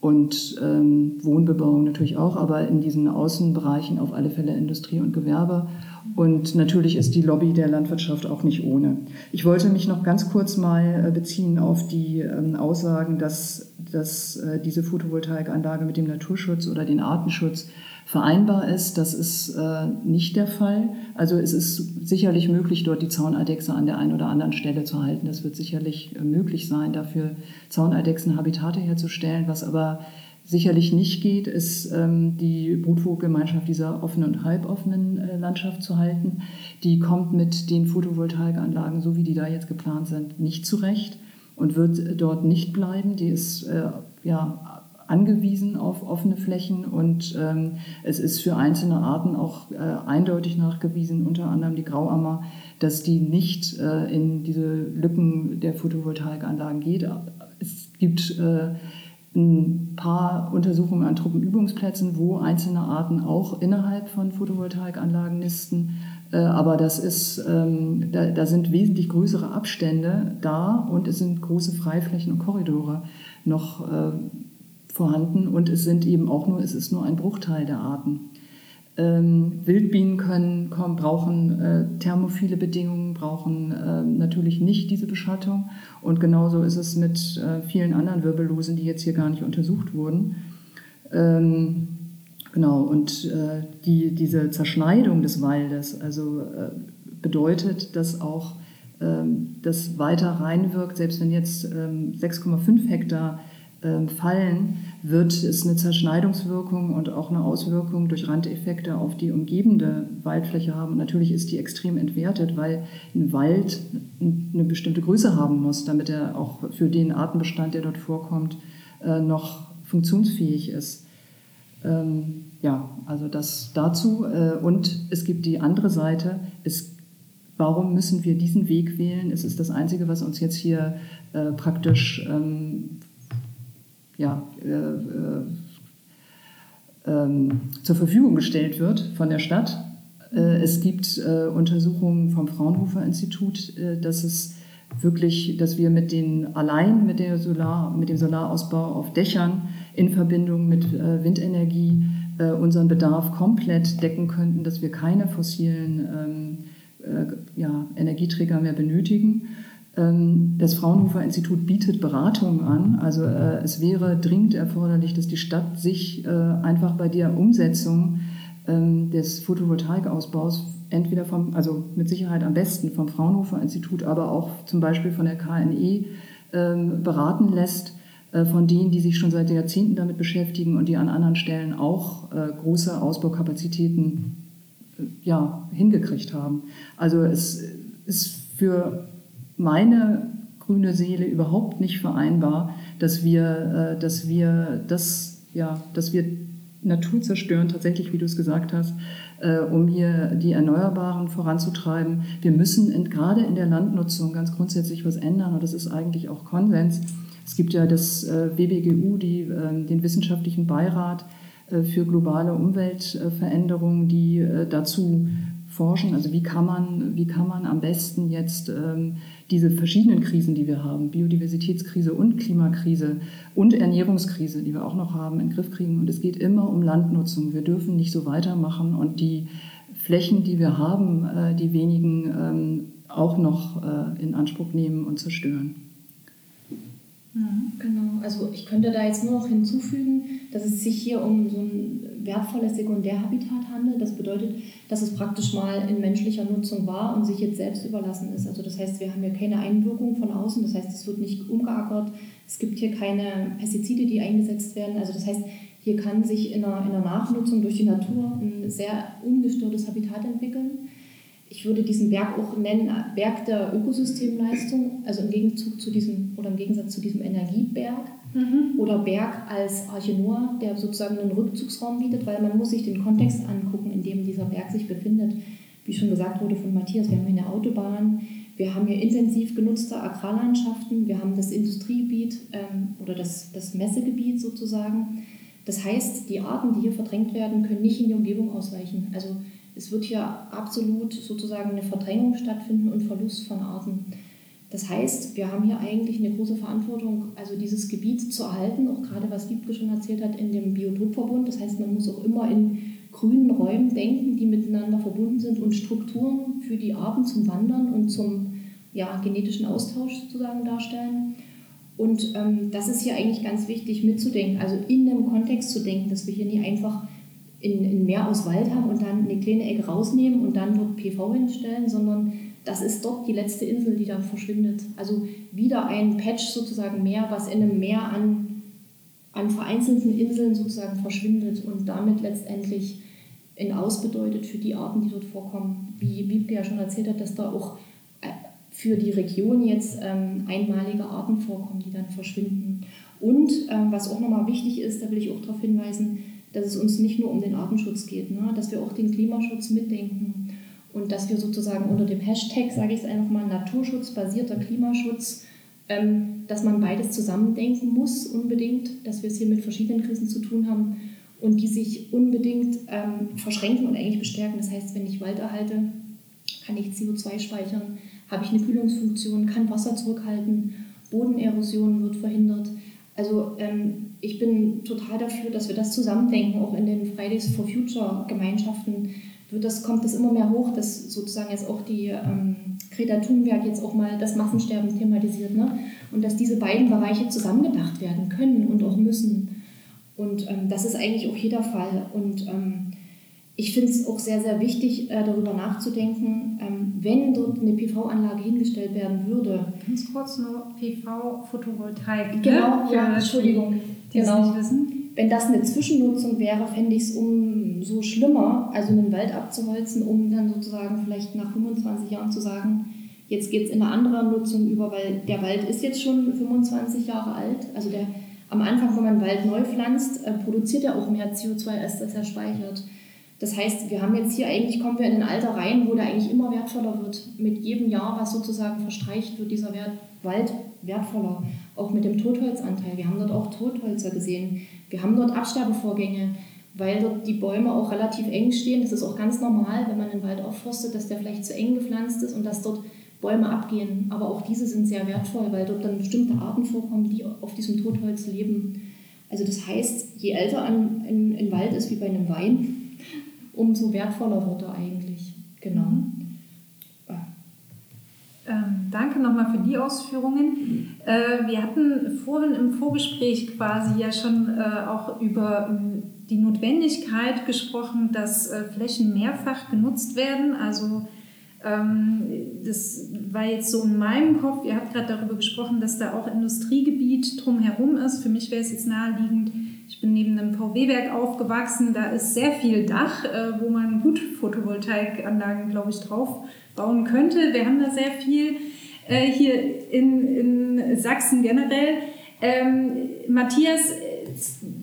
Und ähm, Wohnbebauung natürlich auch, aber in diesen Außenbereichen auf alle Fälle Industrie und Gewerbe. Und natürlich ist die Lobby der Landwirtschaft auch nicht ohne. Ich wollte mich noch ganz kurz mal äh, beziehen auf die ähm, Aussagen, dass, dass äh, diese Photovoltaikanlage mit dem Naturschutz oder den Artenschutz vereinbar ist. Das ist äh, nicht der Fall. Also es ist sicherlich möglich, dort die Zauneidechse an der einen oder anderen Stelle zu halten. Das wird sicherlich äh, möglich sein, dafür Zauneidechsenhabitate herzustellen. Was aber sicherlich nicht geht, ist ähm, die Brutvogelgemeinschaft dieser offenen und halboffenen äh, Landschaft zu halten. Die kommt mit den Photovoltaikanlagen, so wie die da jetzt geplant sind, nicht zurecht und wird dort nicht bleiben. Die ist äh, ja angewiesen auf offene Flächen und ähm, es ist für einzelne Arten auch äh, eindeutig nachgewiesen, unter anderem die Grauammer, dass die nicht äh, in diese Lücken der Photovoltaikanlagen geht. Es gibt äh, ein paar Untersuchungen an Truppenübungsplätzen, wo einzelne Arten auch innerhalb von Photovoltaikanlagen nisten. Äh, aber das ist, ähm, da, da sind wesentlich größere Abstände da und es sind große Freiflächen und Korridore noch äh, vorhanden und es sind eben auch nur, es ist nur ein Bruchteil der Arten. Ähm, Wildbienen können, kommen, brauchen äh, thermophile Bedingungen, brauchen äh, natürlich nicht diese Beschattung. Und genauso ist es mit äh, vielen anderen Wirbellosen, die jetzt hier gar nicht untersucht wurden. Ähm, genau, und äh, die, diese Zerschneidung des Waldes also, äh, bedeutet, dass auch ähm, das weiter reinwirkt, selbst wenn jetzt 6,5 ähm, Hektar ähm, fallen, wird es eine Zerschneidungswirkung und auch eine Auswirkung durch Randeffekte auf die umgebende Waldfläche haben. Und natürlich ist die extrem entwertet, weil ein Wald eine bestimmte Größe haben muss, damit er auch für den Artenbestand, der dort vorkommt, äh, noch funktionsfähig ist. Ähm, ja, also das dazu. Äh, und es gibt die andere Seite. Es, warum müssen wir diesen Weg wählen? Es ist das Einzige, was uns jetzt hier äh, praktisch ähm, ja, äh, äh, ähm, zur Verfügung gestellt wird von der Stadt. Äh, es gibt äh, Untersuchungen vom Fraunhofer Institut, äh, dass es wirklich, dass wir mit den allein mit, der Solar, mit dem Solarausbau auf Dächern in Verbindung mit äh, Windenergie unseren Bedarf komplett decken könnten, dass wir keine fossilen ähm, ja, Energieträger mehr benötigen. Ähm, das Fraunhofer Institut bietet Beratungen an. Also äh, es wäre dringend erforderlich, dass die Stadt sich äh, einfach bei der Umsetzung ähm, des Photovoltaikausbaus entweder vom, also mit Sicherheit am besten vom Fraunhofer Institut, aber auch zum Beispiel von der KNE ähm, beraten lässt, äh, von denen, die sich schon seit Jahrzehnten damit beschäftigen und die an anderen Stellen auch große Ausbaukapazitäten ja, hingekriegt haben. Also es ist für meine grüne Seele überhaupt nicht vereinbar, dass wir, äh, dass wir das, ja, dass wir Natur zerstören, tatsächlich, wie du es gesagt hast, äh, um hier die Erneuerbaren voranzutreiben. Wir müssen in, gerade in der Landnutzung ganz grundsätzlich was ändern und das ist eigentlich auch Konsens. Es gibt ja das äh, WBGU, die, äh, den wissenschaftlichen Beirat äh, für globale Umweltveränderungen, die äh, dazu forschen. Also wie kann man, wie kann man am besten jetzt ähm, diese verschiedenen Krisen, die wir haben, Biodiversitätskrise und Klimakrise und Ernährungskrise, die wir auch noch haben, in den Griff kriegen. Und es geht immer um Landnutzung. Wir dürfen nicht so weitermachen und die Flächen, die wir haben, äh, die wenigen ähm, auch noch äh, in Anspruch nehmen und zerstören. Mhm. Genau, also ich könnte da jetzt nur noch hinzufügen, dass es sich hier um so ein wertvolles Sekundärhabitat handelt. Das bedeutet, dass es praktisch mal in menschlicher Nutzung war und sich jetzt selbst überlassen ist. Also das heißt, wir haben hier keine Einwirkung von außen, das heißt, es wird nicht umgeackert, es gibt hier keine Pestizide, die eingesetzt werden. Also das heißt, hier kann sich in einer, in einer Nachnutzung durch die Natur ein sehr ungestörtes Habitat entwickeln. Ich würde diesen Berg auch nennen Berg der Ökosystemleistung, also im Gegenzug zu diesem oder im Gegensatz zu diesem Energieberg mhm. oder Berg als Arche Noah, der sozusagen einen Rückzugsraum bietet, weil man muss sich den Kontext angucken, in dem dieser Berg sich befindet. Wie schon gesagt wurde von Matthias, wir haben hier eine Autobahn, wir haben hier intensiv genutzte Agrarlandschaften, wir haben das Industriegebiet ähm, oder das, das Messegebiet sozusagen. Das heißt, die Arten, die hier verdrängt werden, können nicht in die Umgebung ausweichen. Also es wird hier absolut sozusagen eine Verdrängung stattfinden und Verlust von Arten. Das heißt, wir haben hier eigentlich eine große Verantwortung, also dieses Gebiet zu erhalten, auch gerade was Wiebke schon erzählt hat, in dem Biotopverbund. Das heißt, man muss auch immer in grünen Räumen denken, die miteinander verbunden sind und Strukturen für die Arten zum Wandern und zum ja, genetischen Austausch sozusagen darstellen. Und ähm, das ist hier eigentlich ganz wichtig mitzudenken, also in einem Kontext zu denken, dass wir hier nie einfach in, in Meer aus Wald haben und dann eine kleine Ecke rausnehmen und dann dort PV hinstellen, sondern das ist dort die letzte Insel, die dann verschwindet. Also wieder ein Patch sozusagen mehr, was in einem Meer an, an vereinzelten Inseln sozusagen verschwindet und damit letztendlich ein Aus bedeutet für die Arten, die dort vorkommen. Wie Wiebke ja schon erzählt hat, dass da auch für die Region jetzt ähm, einmalige Arten vorkommen, die dann verschwinden. Und ähm, was auch nochmal wichtig ist, da will ich auch darauf hinweisen, dass es uns nicht nur um den Artenschutz geht, ne? dass wir auch den Klimaschutz mitdenken und dass wir sozusagen unter dem Hashtag, sage ich es einfach mal, naturschutzbasierter Klimaschutz, ähm, dass man beides zusammendenken muss unbedingt, dass wir es hier mit verschiedenen Krisen zu tun haben und die sich unbedingt ähm, verschränken und eigentlich bestärken. Das heißt, wenn ich Wald erhalte, kann ich CO2 speichern, habe ich eine Kühlungsfunktion, kann Wasser zurückhalten, Bodenerosion wird verhindert. Also ähm, ich bin total dafür, dass wir das zusammendenken, auch in den Fridays for Future Gemeinschaften wird das, kommt das immer mehr hoch, dass sozusagen jetzt auch die ähm, Greta Thunberg jetzt auch mal das Massensterben thematisiert ne? und dass diese beiden Bereiche zusammengedacht werden können und auch müssen. Und ähm, das ist eigentlich auch jeder Fall. Und ähm, ich finde es auch sehr, sehr wichtig, äh, darüber nachzudenken, ähm, wenn dort eine PV-Anlage hingestellt werden würde. Ganz kurz nur PV-Photovoltaik. Ne? Genau, ne? ja, Entschuldigung. Die genau. nicht wissen. Wenn das eine Zwischennutzung wäre, fände ich es umso schlimmer, also einen Wald abzuholzen, um dann sozusagen vielleicht nach 25 Jahren zu sagen, jetzt geht es in eine andere Nutzung über, weil der Wald ist jetzt schon 25 Jahre alt. Also der, am Anfang, wenn man Wald neu pflanzt, äh, produziert er auch mehr CO2, als das er speichert. Das heißt, wir haben jetzt hier eigentlich, kommen wir in ein Alter rein, wo der eigentlich immer wertvoller wird. Mit jedem Jahr, was sozusagen verstreicht, wird dieser Wert, Wald wertvoller. Auch mit dem Totholzanteil. Wir haben dort auch Tothölzer gesehen. Wir haben dort Absterbevorgänge, weil dort die Bäume auch relativ eng stehen. Das ist auch ganz normal, wenn man den Wald aufforstet, dass der vielleicht zu eng gepflanzt ist und dass dort Bäume abgehen. Aber auch diese sind sehr wertvoll, weil dort dann bestimmte Arten vorkommen, die auf diesem Totholz leben. Also das heißt, je älter ein, ein, ein Wald ist wie bei einem Wein, umso wertvoller wird er eigentlich. Genau. Mhm. Ähm, danke nochmal für die Ausführungen. Äh, wir hatten vorhin im Vorgespräch quasi ja schon äh, auch über äh, die Notwendigkeit gesprochen, dass äh, Flächen mehrfach genutzt werden. Also ähm, das war jetzt so in meinem Kopf, ihr habt gerade darüber gesprochen, dass da auch Industriegebiet drumherum ist. Für mich wäre es jetzt naheliegend, ich bin neben einem VW-Werk aufgewachsen, da ist sehr viel Dach, äh, wo man gut Photovoltaikanlagen, glaube ich, drauf bauen könnte. Wir haben da sehr viel äh, hier in, in Sachsen generell. Ähm, Matthias,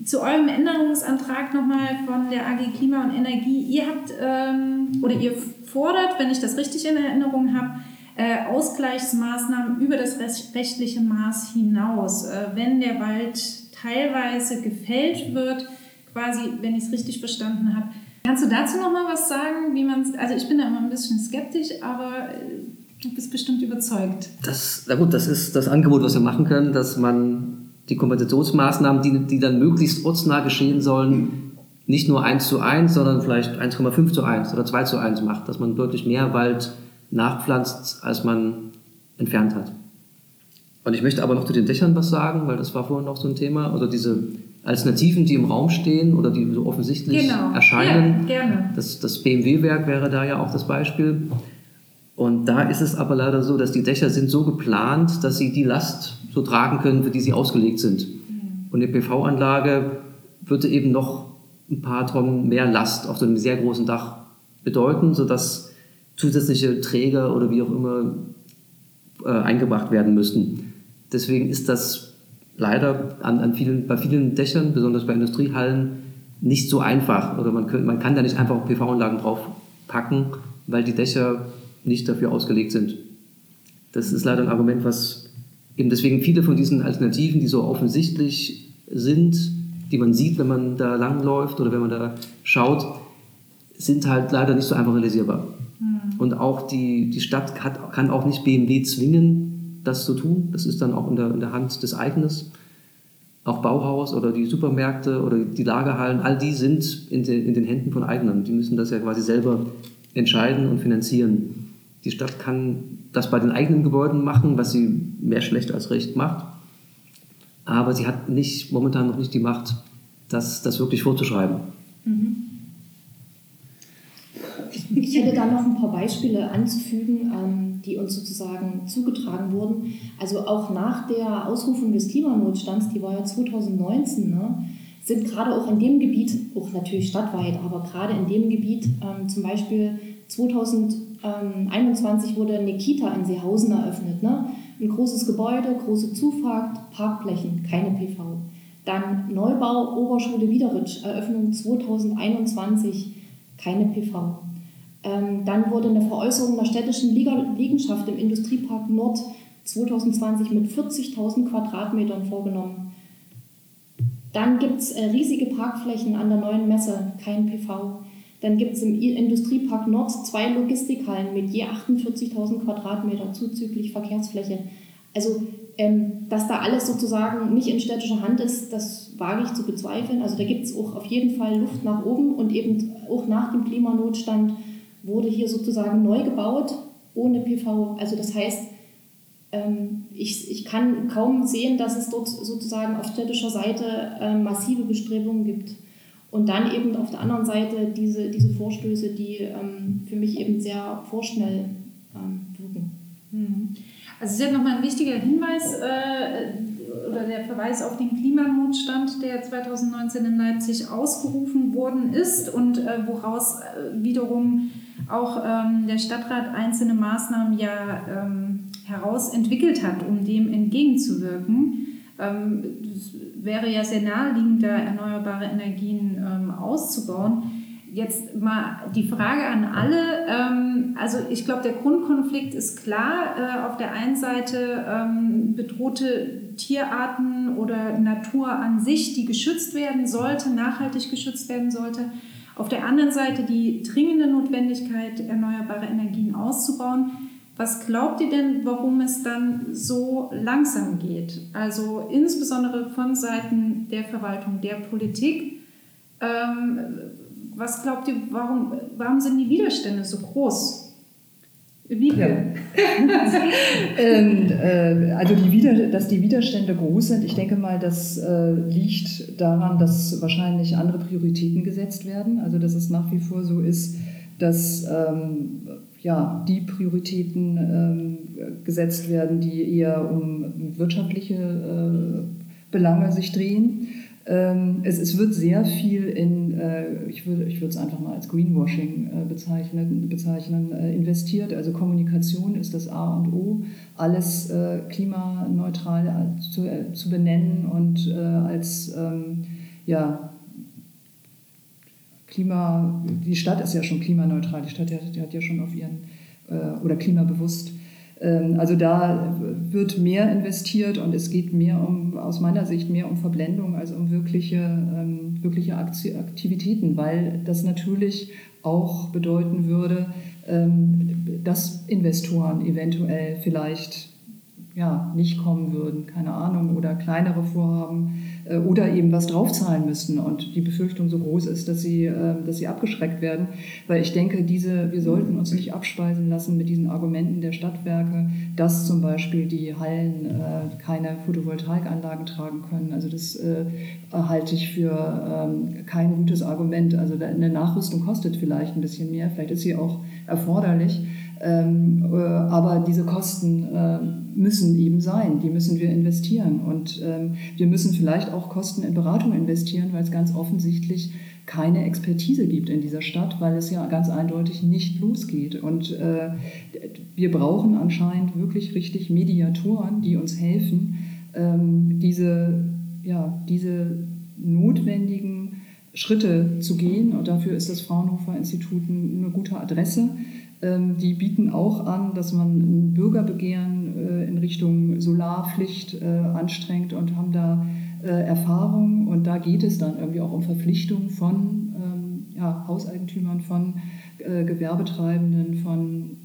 zu eurem Änderungsantrag nochmal von der AG Klima und Energie. Ihr habt ähm, oder ihr fordert, wenn ich das richtig in Erinnerung habe, äh, Ausgleichsmaßnahmen über das rechtliche Maß hinaus. Äh, wenn der Wald teilweise gefällt wird, quasi, wenn ich es richtig verstanden habe. Kannst du dazu noch mal was sagen, wie man also ich bin da immer ein bisschen skeptisch, aber äh, du bist bestimmt überzeugt. Das, na gut, das ist das Angebot, was wir machen können, dass man die Kompensationsmaßnahmen, die, die dann möglichst ortsnah geschehen sollen, nicht nur 1 zu 1, sondern vielleicht 1,5 zu 1 oder 2 zu 1 macht, dass man deutlich mehr Wald nachpflanzt, als man entfernt hat. Und ich möchte aber noch zu den Dächern was sagen, weil das war vorhin noch so ein Thema. Oder diese Alternativen, die im Raum stehen oder die so offensichtlich Genau. erscheinen. Ja, gerne. Das, das BMW-Werk wäre da ja auch das Beispiel. Und da ist es aber leider so, dass die Dächer sind so geplant, dass sie die Last so tragen können, für die sie ausgelegt sind. Und eine PV-Anlage würde eben noch ein paar Tonnen mehr Last auf so einem sehr großen Dach bedeuten, sodass zusätzliche Träger oder wie auch immer äh, eingebracht werden müssten. Deswegen ist das leider an, an vielen, bei vielen Dächern, besonders bei Industriehallen, nicht so einfach. Oder man, könnte, man kann da nicht einfach PV-Anlagen draufpacken, weil die Dächer nicht dafür ausgelegt sind. Das ist leider ein Argument, was eben deswegen viele von diesen Alternativen, die so offensichtlich sind, die man sieht, wenn man da langläuft oder wenn man da schaut, sind halt leider nicht so einfach realisierbar. Und auch die, die Stadt hat, kann auch nicht BMW zwingen, das zu tun. Das ist dann auch in der, in der Hand des Eignes. Auch Bauhaus oder die Supermärkte oder die Lagerhallen, all die sind in den, in den Händen von Eignern. Die müssen das ja quasi selber entscheiden und finanzieren. Die Stadt kann das bei den eigenen Gebäuden machen, was sie mehr schlecht als recht macht. Aber sie hat nicht, momentan noch nicht die Macht, das, das wirklich vorzuschreiben. Ich hätte da noch ein paar Beispiele anzufügen, ähm, die uns sozusagen zugetragen wurden. Also auch nach der Ausrufung des Klimanotstands, die war ja 2019, ne, sind gerade auch in dem Gebiet, auch natürlich stadtweit, aber gerade in dem Gebiet, ähm, zum Beispiel 2021 wurde eine Kita in Seehausen eröffnet. Ne? Ein großes Gebäude, große Zufahrt, Parkflächen, keine PV. Dann Neubau Oberschule Wiederitsch, Eröffnung 2021, keine PV. Ähm, dann wurde eine Veräußerung einer städtischen Liegenschaft im Industriepark Nord 2020 mit 40.000 Quadratmetern vorgenommen. Dann gibt es äh, riesige Parkflächen an der neuen Messe, kein PV. Dann gibt es im Industriepark Nord zwei Logistikhallen mit je 48.000 Quadratmeter zuzüglich Verkehrsfläche. Also, ähm, dass da alles sozusagen nicht in städtischer Hand ist, das wage ich zu bezweifeln. Also da gibt es auch auf jeden Fall Luft nach oben und eben auch nach dem Klimanotstand wurde hier sozusagen neu gebaut ohne PV. Also das heißt, ähm, ich, ich kann kaum sehen, dass es dort sozusagen auf städtischer Seite ähm, massive Bestrebungen gibt. Und dann eben auf der anderen Seite diese, diese Vorstöße, die ähm, für mich eben sehr vorschnell ähm, wirken. Hm. Also es ist jetzt nochmal ein wichtiger Hinweis äh, oder der Verweis auf den Klimanotstand, der 2019 in Leipzig ausgerufen worden ist und äh, woraus äh, wiederum auch ähm, der Stadtrat einzelne Maßnahmen ja ähm, heraus entwickelt hat, um dem entgegenzuwirken. Ähm, wäre ja sehr naheliegend, da erneuerbare Energien ähm, auszubauen. Jetzt mal die Frage an alle. Ähm, also ich glaube, der Grundkonflikt ist klar. Äh, auf der einen Seite ähm, bedrohte Tierarten oder Natur an sich, die geschützt werden sollte, nachhaltig geschützt werden sollte. Auf der anderen Seite die dringende Notwendigkeit, erneuerbare Energien auszubauen. Was glaubt ihr denn, warum es dann so langsam geht? Also insbesondere von Seiten der Verwaltung, der Politik. Ähm, was glaubt ihr, warum, warum sind die Widerstände so groß? Wie Ja. ähm, äh, also die Wider dass die Widerstände groß sind, ich denke mal, das äh, liegt daran, dass wahrscheinlich andere Prioritäten gesetzt werden. Also dass es nach wie vor so ist, dass ähm, ja, die Prioritäten ähm, gesetzt werden, die eher um wirtschaftliche äh, Belange sich drehen. Ähm, es, es wird sehr viel in, äh, ich würde ich es einfach mal als Greenwashing äh, bezeichnen, bezeichnen äh, investiert. Also Kommunikation ist das A und O, alles äh, klimaneutral zu, äh, zu benennen und äh, als ähm, ja, Klima, die Stadt ist ja schon klimaneutral, die Stadt hat, hat ja schon auf ihren, oder klimabewusst. Ähm, also da wird mehr investiert und es geht mehr um, aus meiner Sicht, mehr um Verblendung als um wirkliche, ähm, wirkliche Akti- Aktivitäten, weil das natürlich auch bedeuten würde, ähm, dass Investoren eventuell vielleicht ja, nicht kommen würden, keine Ahnung, oder kleinere Vorhaben äh, oder eben was draufzahlen müssten und die Befürchtung so groß ist, dass sie, äh, dass sie abgeschreckt werden. Weil ich denke, diese, wir sollten uns nicht abspeisen lassen mit diesen Argumenten der Stadtwerke, dass zum Beispiel die Hallen äh, keine Photovoltaikanlagen tragen können. Also das äh, halte ich für ähm, kein gutes Argument. Also eine Nachrüstung kostet vielleicht ein bisschen mehr, vielleicht ist sie auch erforderlich. Ähm, äh, aber diese Kosten äh, müssen eben sein, die müssen wir investieren. Und ähm, wir müssen vielleicht auch Kosten in Beratung investieren, weil es ganz offensichtlich keine Expertise gibt in dieser Stadt, weil es ja ganz eindeutig nicht losgeht. Und äh, wir brauchen anscheinend wirklich richtig Mediatoren, die uns helfen, ähm, diese, ja, diese notwendigen Schritte zu gehen. Und dafür ist das Fraunhofer Institut eine gute Adresse. Ähm, die bieten auch an, dass man ein Bürgerbegehren in Richtung Solarpflicht äh, anstrengt und haben da äh, Erfahrung. Und da geht es dann irgendwie auch um Verpflichtung von ähm, ja, Hauseigentümern, von Gewerbetreibenden, von,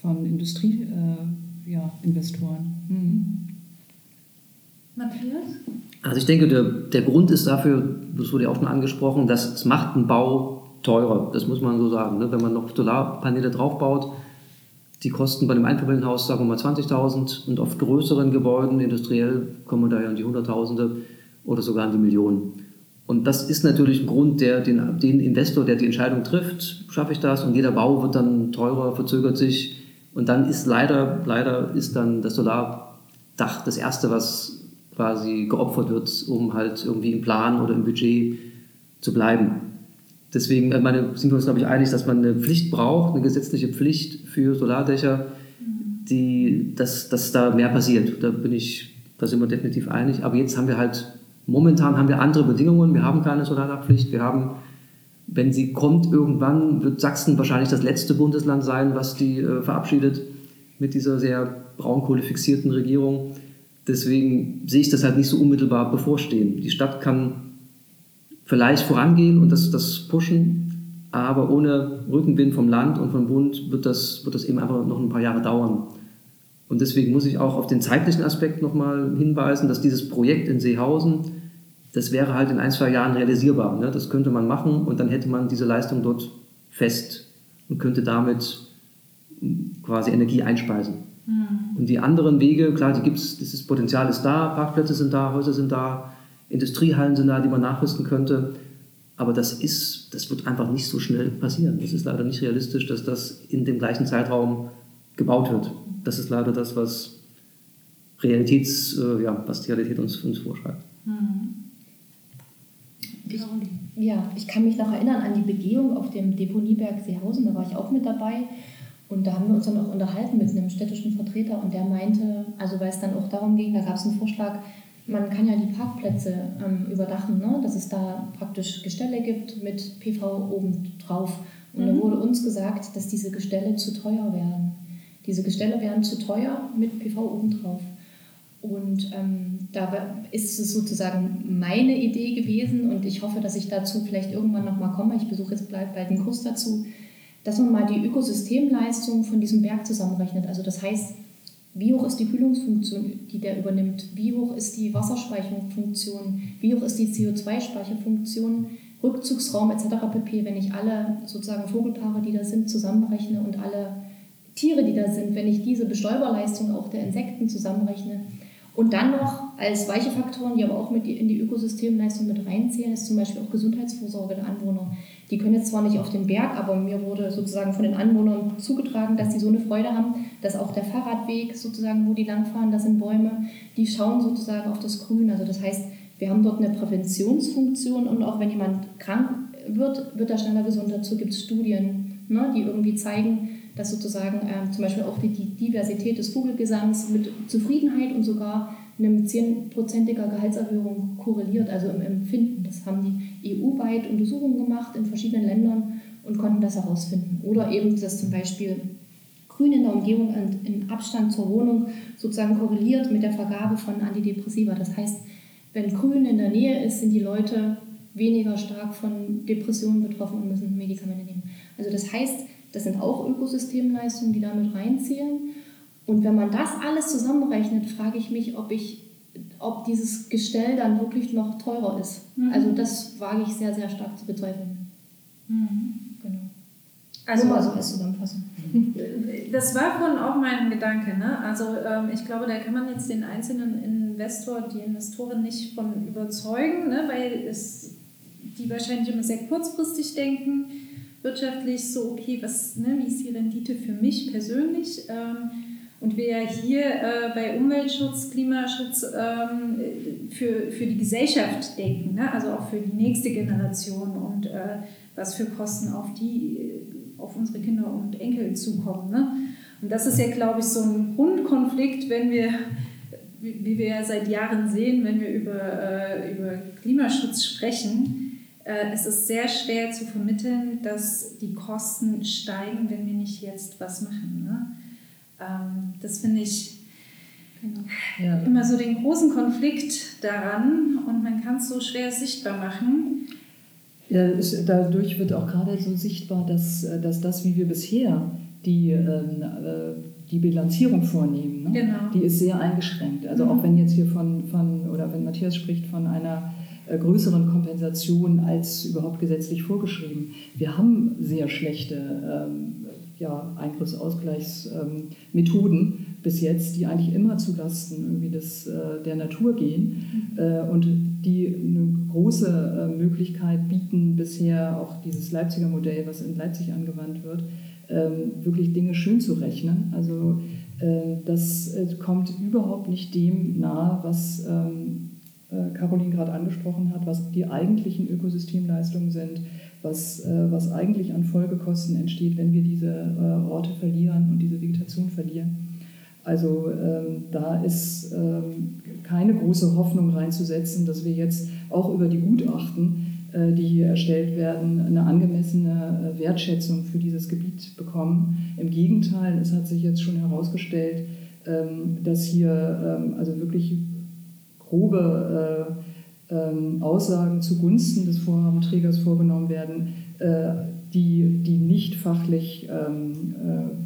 von Industrieinvestoren. Ja, mhm. Matthias? Also ich denke, der, der Grund ist dafür, das wurde ja auch schon angesprochen, dass es macht einen Bau teurer, das muss man so sagen. Ne? Wenn man noch Solarpaneele draufbaut, die kosten bei einem Einfamilienhaus, sagen wir mal 20.000 und auf größeren Gebäuden, industriell, kommen wir da ja an die Hunderttausende oder sogar an die Millionen. Und das ist natürlich ein Grund, der den, den Investor, der die Entscheidung trifft, schaffe ich das und jeder Bau wird dann teurer, verzögert sich und dann ist leider, leider ist dann das Solardach das Erste, was quasi geopfert wird, um halt irgendwie im Plan oder im Budget zu bleiben. Deswegen äh, meine, sind wir uns, glaube ich, einig, dass man eine Pflicht braucht, eine gesetzliche Pflicht für Solardächer, die, dass, dass da mehr passiert. Da bin ich, da sind wir definitiv einig. Aber jetzt haben wir halt, momentan haben wir andere Bedingungen. Wir haben keine Solardachpflicht. Wir haben, wenn sie kommt, irgendwann wird Sachsen wahrscheinlich das letzte Bundesland sein, was die äh, verabschiedet mit dieser sehr braunkohlefixierten Regierung. Deswegen sehe ich das halt nicht so unmittelbar bevorstehen. Die Stadt kann vielleicht vorangehen und das, das pushen, aber ohne Rückenwind vom Land und vom Bund wird das, wird das eben einfach noch ein paar Jahre dauern. Und deswegen muss ich auch auf den zeitlichen Aspekt nochmal hinweisen, dass dieses Projekt in Seehausen, das wäre halt in ein, zwei Jahren realisierbar. Ne? Das könnte man machen und dann hätte man diese Leistung dort fest und könnte damit quasi Energie einspeisen. Mhm. Und die anderen Wege, klar, die gibt's, dieses Potenzial ist da, Parkplätze sind da, Häuser sind da, Industriehallen sind da, die man nachrüsten könnte. Aber das ist, das wird einfach nicht so schnell passieren. Es ist leider nicht realistisch, dass das in dem gleichen Zeitraum gebaut wird. Das ist leider das, was Realitäts, äh, ja, was die Realität uns, uns vorschreibt. Mhm. Ich, ja, ich kann mich noch erinnern an die Begehung auf dem Deponieberg Seehausen, da war ich auch mit dabei. Und da haben wir uns dann auch unterhalten mit einem städtischen Vertreter und der meinte, also weil es dann auch darum ging, da gab es einen Vorschlag, man kann ja die Parkplätze ähm, überdachen, ne? dass es da praktisch Gestelle gibt mit PV oben drauf. Und mhm. da wurde uns gesagt, dass diese Gestelle zu teuer werden. Diese Gestelle wären zu teuer mit PV oben drauf. Und ähm, da ist es sozusagen meine Idee gewesen und ich hoffe, dass ich dazu vielleicht irgendwann nochmal komme. Ich besuche jetzt bald, bald einen Kurs dazu, dass man mal die Ökosystemleistung von diesem Berg zusammenrechnet. Also das heißt, wie hoch ist die Kühlungsfunktion, die der übernimmt? Wie hoch ist die Wasserspeicherfunktion? Wie hoch ist die CO2-Speicherfunktion? Rückzugsraum etc. pp. Wenn ich alle sozusagen Vogelpaare, die da sind, zusammenrechne und alle Tiere, die da sind, wenn ich diese Bestäuberleistung auch der Insekten zusammenrechne, und dann noch als weiche Faktoren, die aber auch mit in die Ökosystemleistung mit reinzählen, ist zum Beispiel auch Gesundheitsvorsorge der Anwohner. Die können jetzt zwar nicht auf den Berg, aber mir wurde sozusagen von den Anwohnern zugetragen, dass sie so eine Freude haben, dass auch der Fahrradweg sozusagen, wo die langfahren, das sind Bäume, die schauen sozusagen auf das Grün. Also das heißt, wir haben dort eine Präventionsfunktion und auch wenn jemand krank wird, wird er schneller gesund. Dazu gibt es Studien, ne, die irgendwie zeigen, dass sozusagen äh, zum Beispiel auch die, die, Diversität des Vogelgesangs mit Zufriedenheit und sogar einem zehnprozentiger Gehaltserhöhung korreliert, also im Empfinden. Das haben die EU-weit Untersuchungen gemacht in verschiedenen Ländern und konnten das herausfinden. Oder eben, dass zum Beispiel Grün in der Umgebung und in Abstand zur Wohnung sozusagen korreliert mit der Vergabe von Antidepressiva. Das heißt, wenn Grün in der Nähe ist, sind die Leute weniger stark von Depressionen betroffen und müssen Medikamente nehmen. Also das heißt, das sind auch Ökosystemleistungen, die damit reinziehen. Und wenn man das alles zusammenrechnet, frage ich mich, ob ich ob dieses Gestell dann wirklich noch teurer ist. Mhm. Also das wage ich sehr, sehr stark zu bezweifeln. Mhm. Genau. Also, mal so als Zusammenfassung. Das war vorhin auch mein Gedanke. Ne? Also ähm, ich glaube, da kann man jetzt den einzelnen Investor, die Investoren nicht von überzeugen, ne? weil es, die wahrscheinlich immer sehr kurzfristig denken, wirtschaftlich so, okay, was, ne, wie ist die Rendite für mich persönlich? Ähm, und wir hier äh, bei Umweltschutz, Klimaschutz ähm, für, für die Gesellschaft denken, ne? also auch für die nächste Generation und äh, was für Kosten auf die, auf unsere Kinder und Enkel zukommen. Ne? Und das ist ja, glaube ich, so ein Grundkonflikt, wenn wir, wie wir ja seit Jahren sehen, wenn wir über, äh, über Klimaschutz sprechen, es ist sehr schwer zu vermitteln, dass die Kosten steigen, wenn wir nicht jetzt was machen. Ne? Ähm, das finde ich genau. ja. immer so den großen Konflikt daran und man kann es so schwer sichtbar machen. Ja, es, dadurch wird auch gerade so sichtbar, dass, dass das, wie wir bisher die, ähm, äh, die Bilanzierung vornehmen, ne? genau. die ist sehr eingeschränkt. Also mhm. auch wenn jetzt hier von, von, oder wenn Matthias spricht von einer äh, größeren Kompensation als überhaupt gesetzlich vorgeschrieben. Wir haben sehr schlechte ähm, ja, Eingriffsausgleichsmethoden bis jetzt, die eigentlich immer zulasten irgendwie des, äh, der Natur gehen mhm. äh, und die eine große äh, Möglichkeit bieten, bisher auch dieses Leipziger Modell, was in Leipzig angewandt wird, ähm, wirklich Dinge schön zu rechnen. Also äh, das äh, kommt überhaupt nicht dem nahe, was ähm, äh, Caroline gerade angesprochen hat, was die eigentlichen Ökosystemleistungen sind was, äh, was eigentlich an Folgekosten entsteht, wenn wir diese äh, Orte verlieren und diese Vegetation verlieren. Also ähm, da ist ähm, keine große Hoffnung reinzusetzen, dass wir jetzt auch über die Gutachten, äh, die hier erstellt werden, eine angemessene äh, Wertschätzung für dieses Gebiet bekommen. Im Gegenteil, es hat sich jetzt schon herausgestellt, ähm, dass hier ähm, also wirklich grobe äh, ähm, Aussagen zugunsten des Vorhabenträgers vorgenommen werden, äh, die, die nicht fachlich ähm,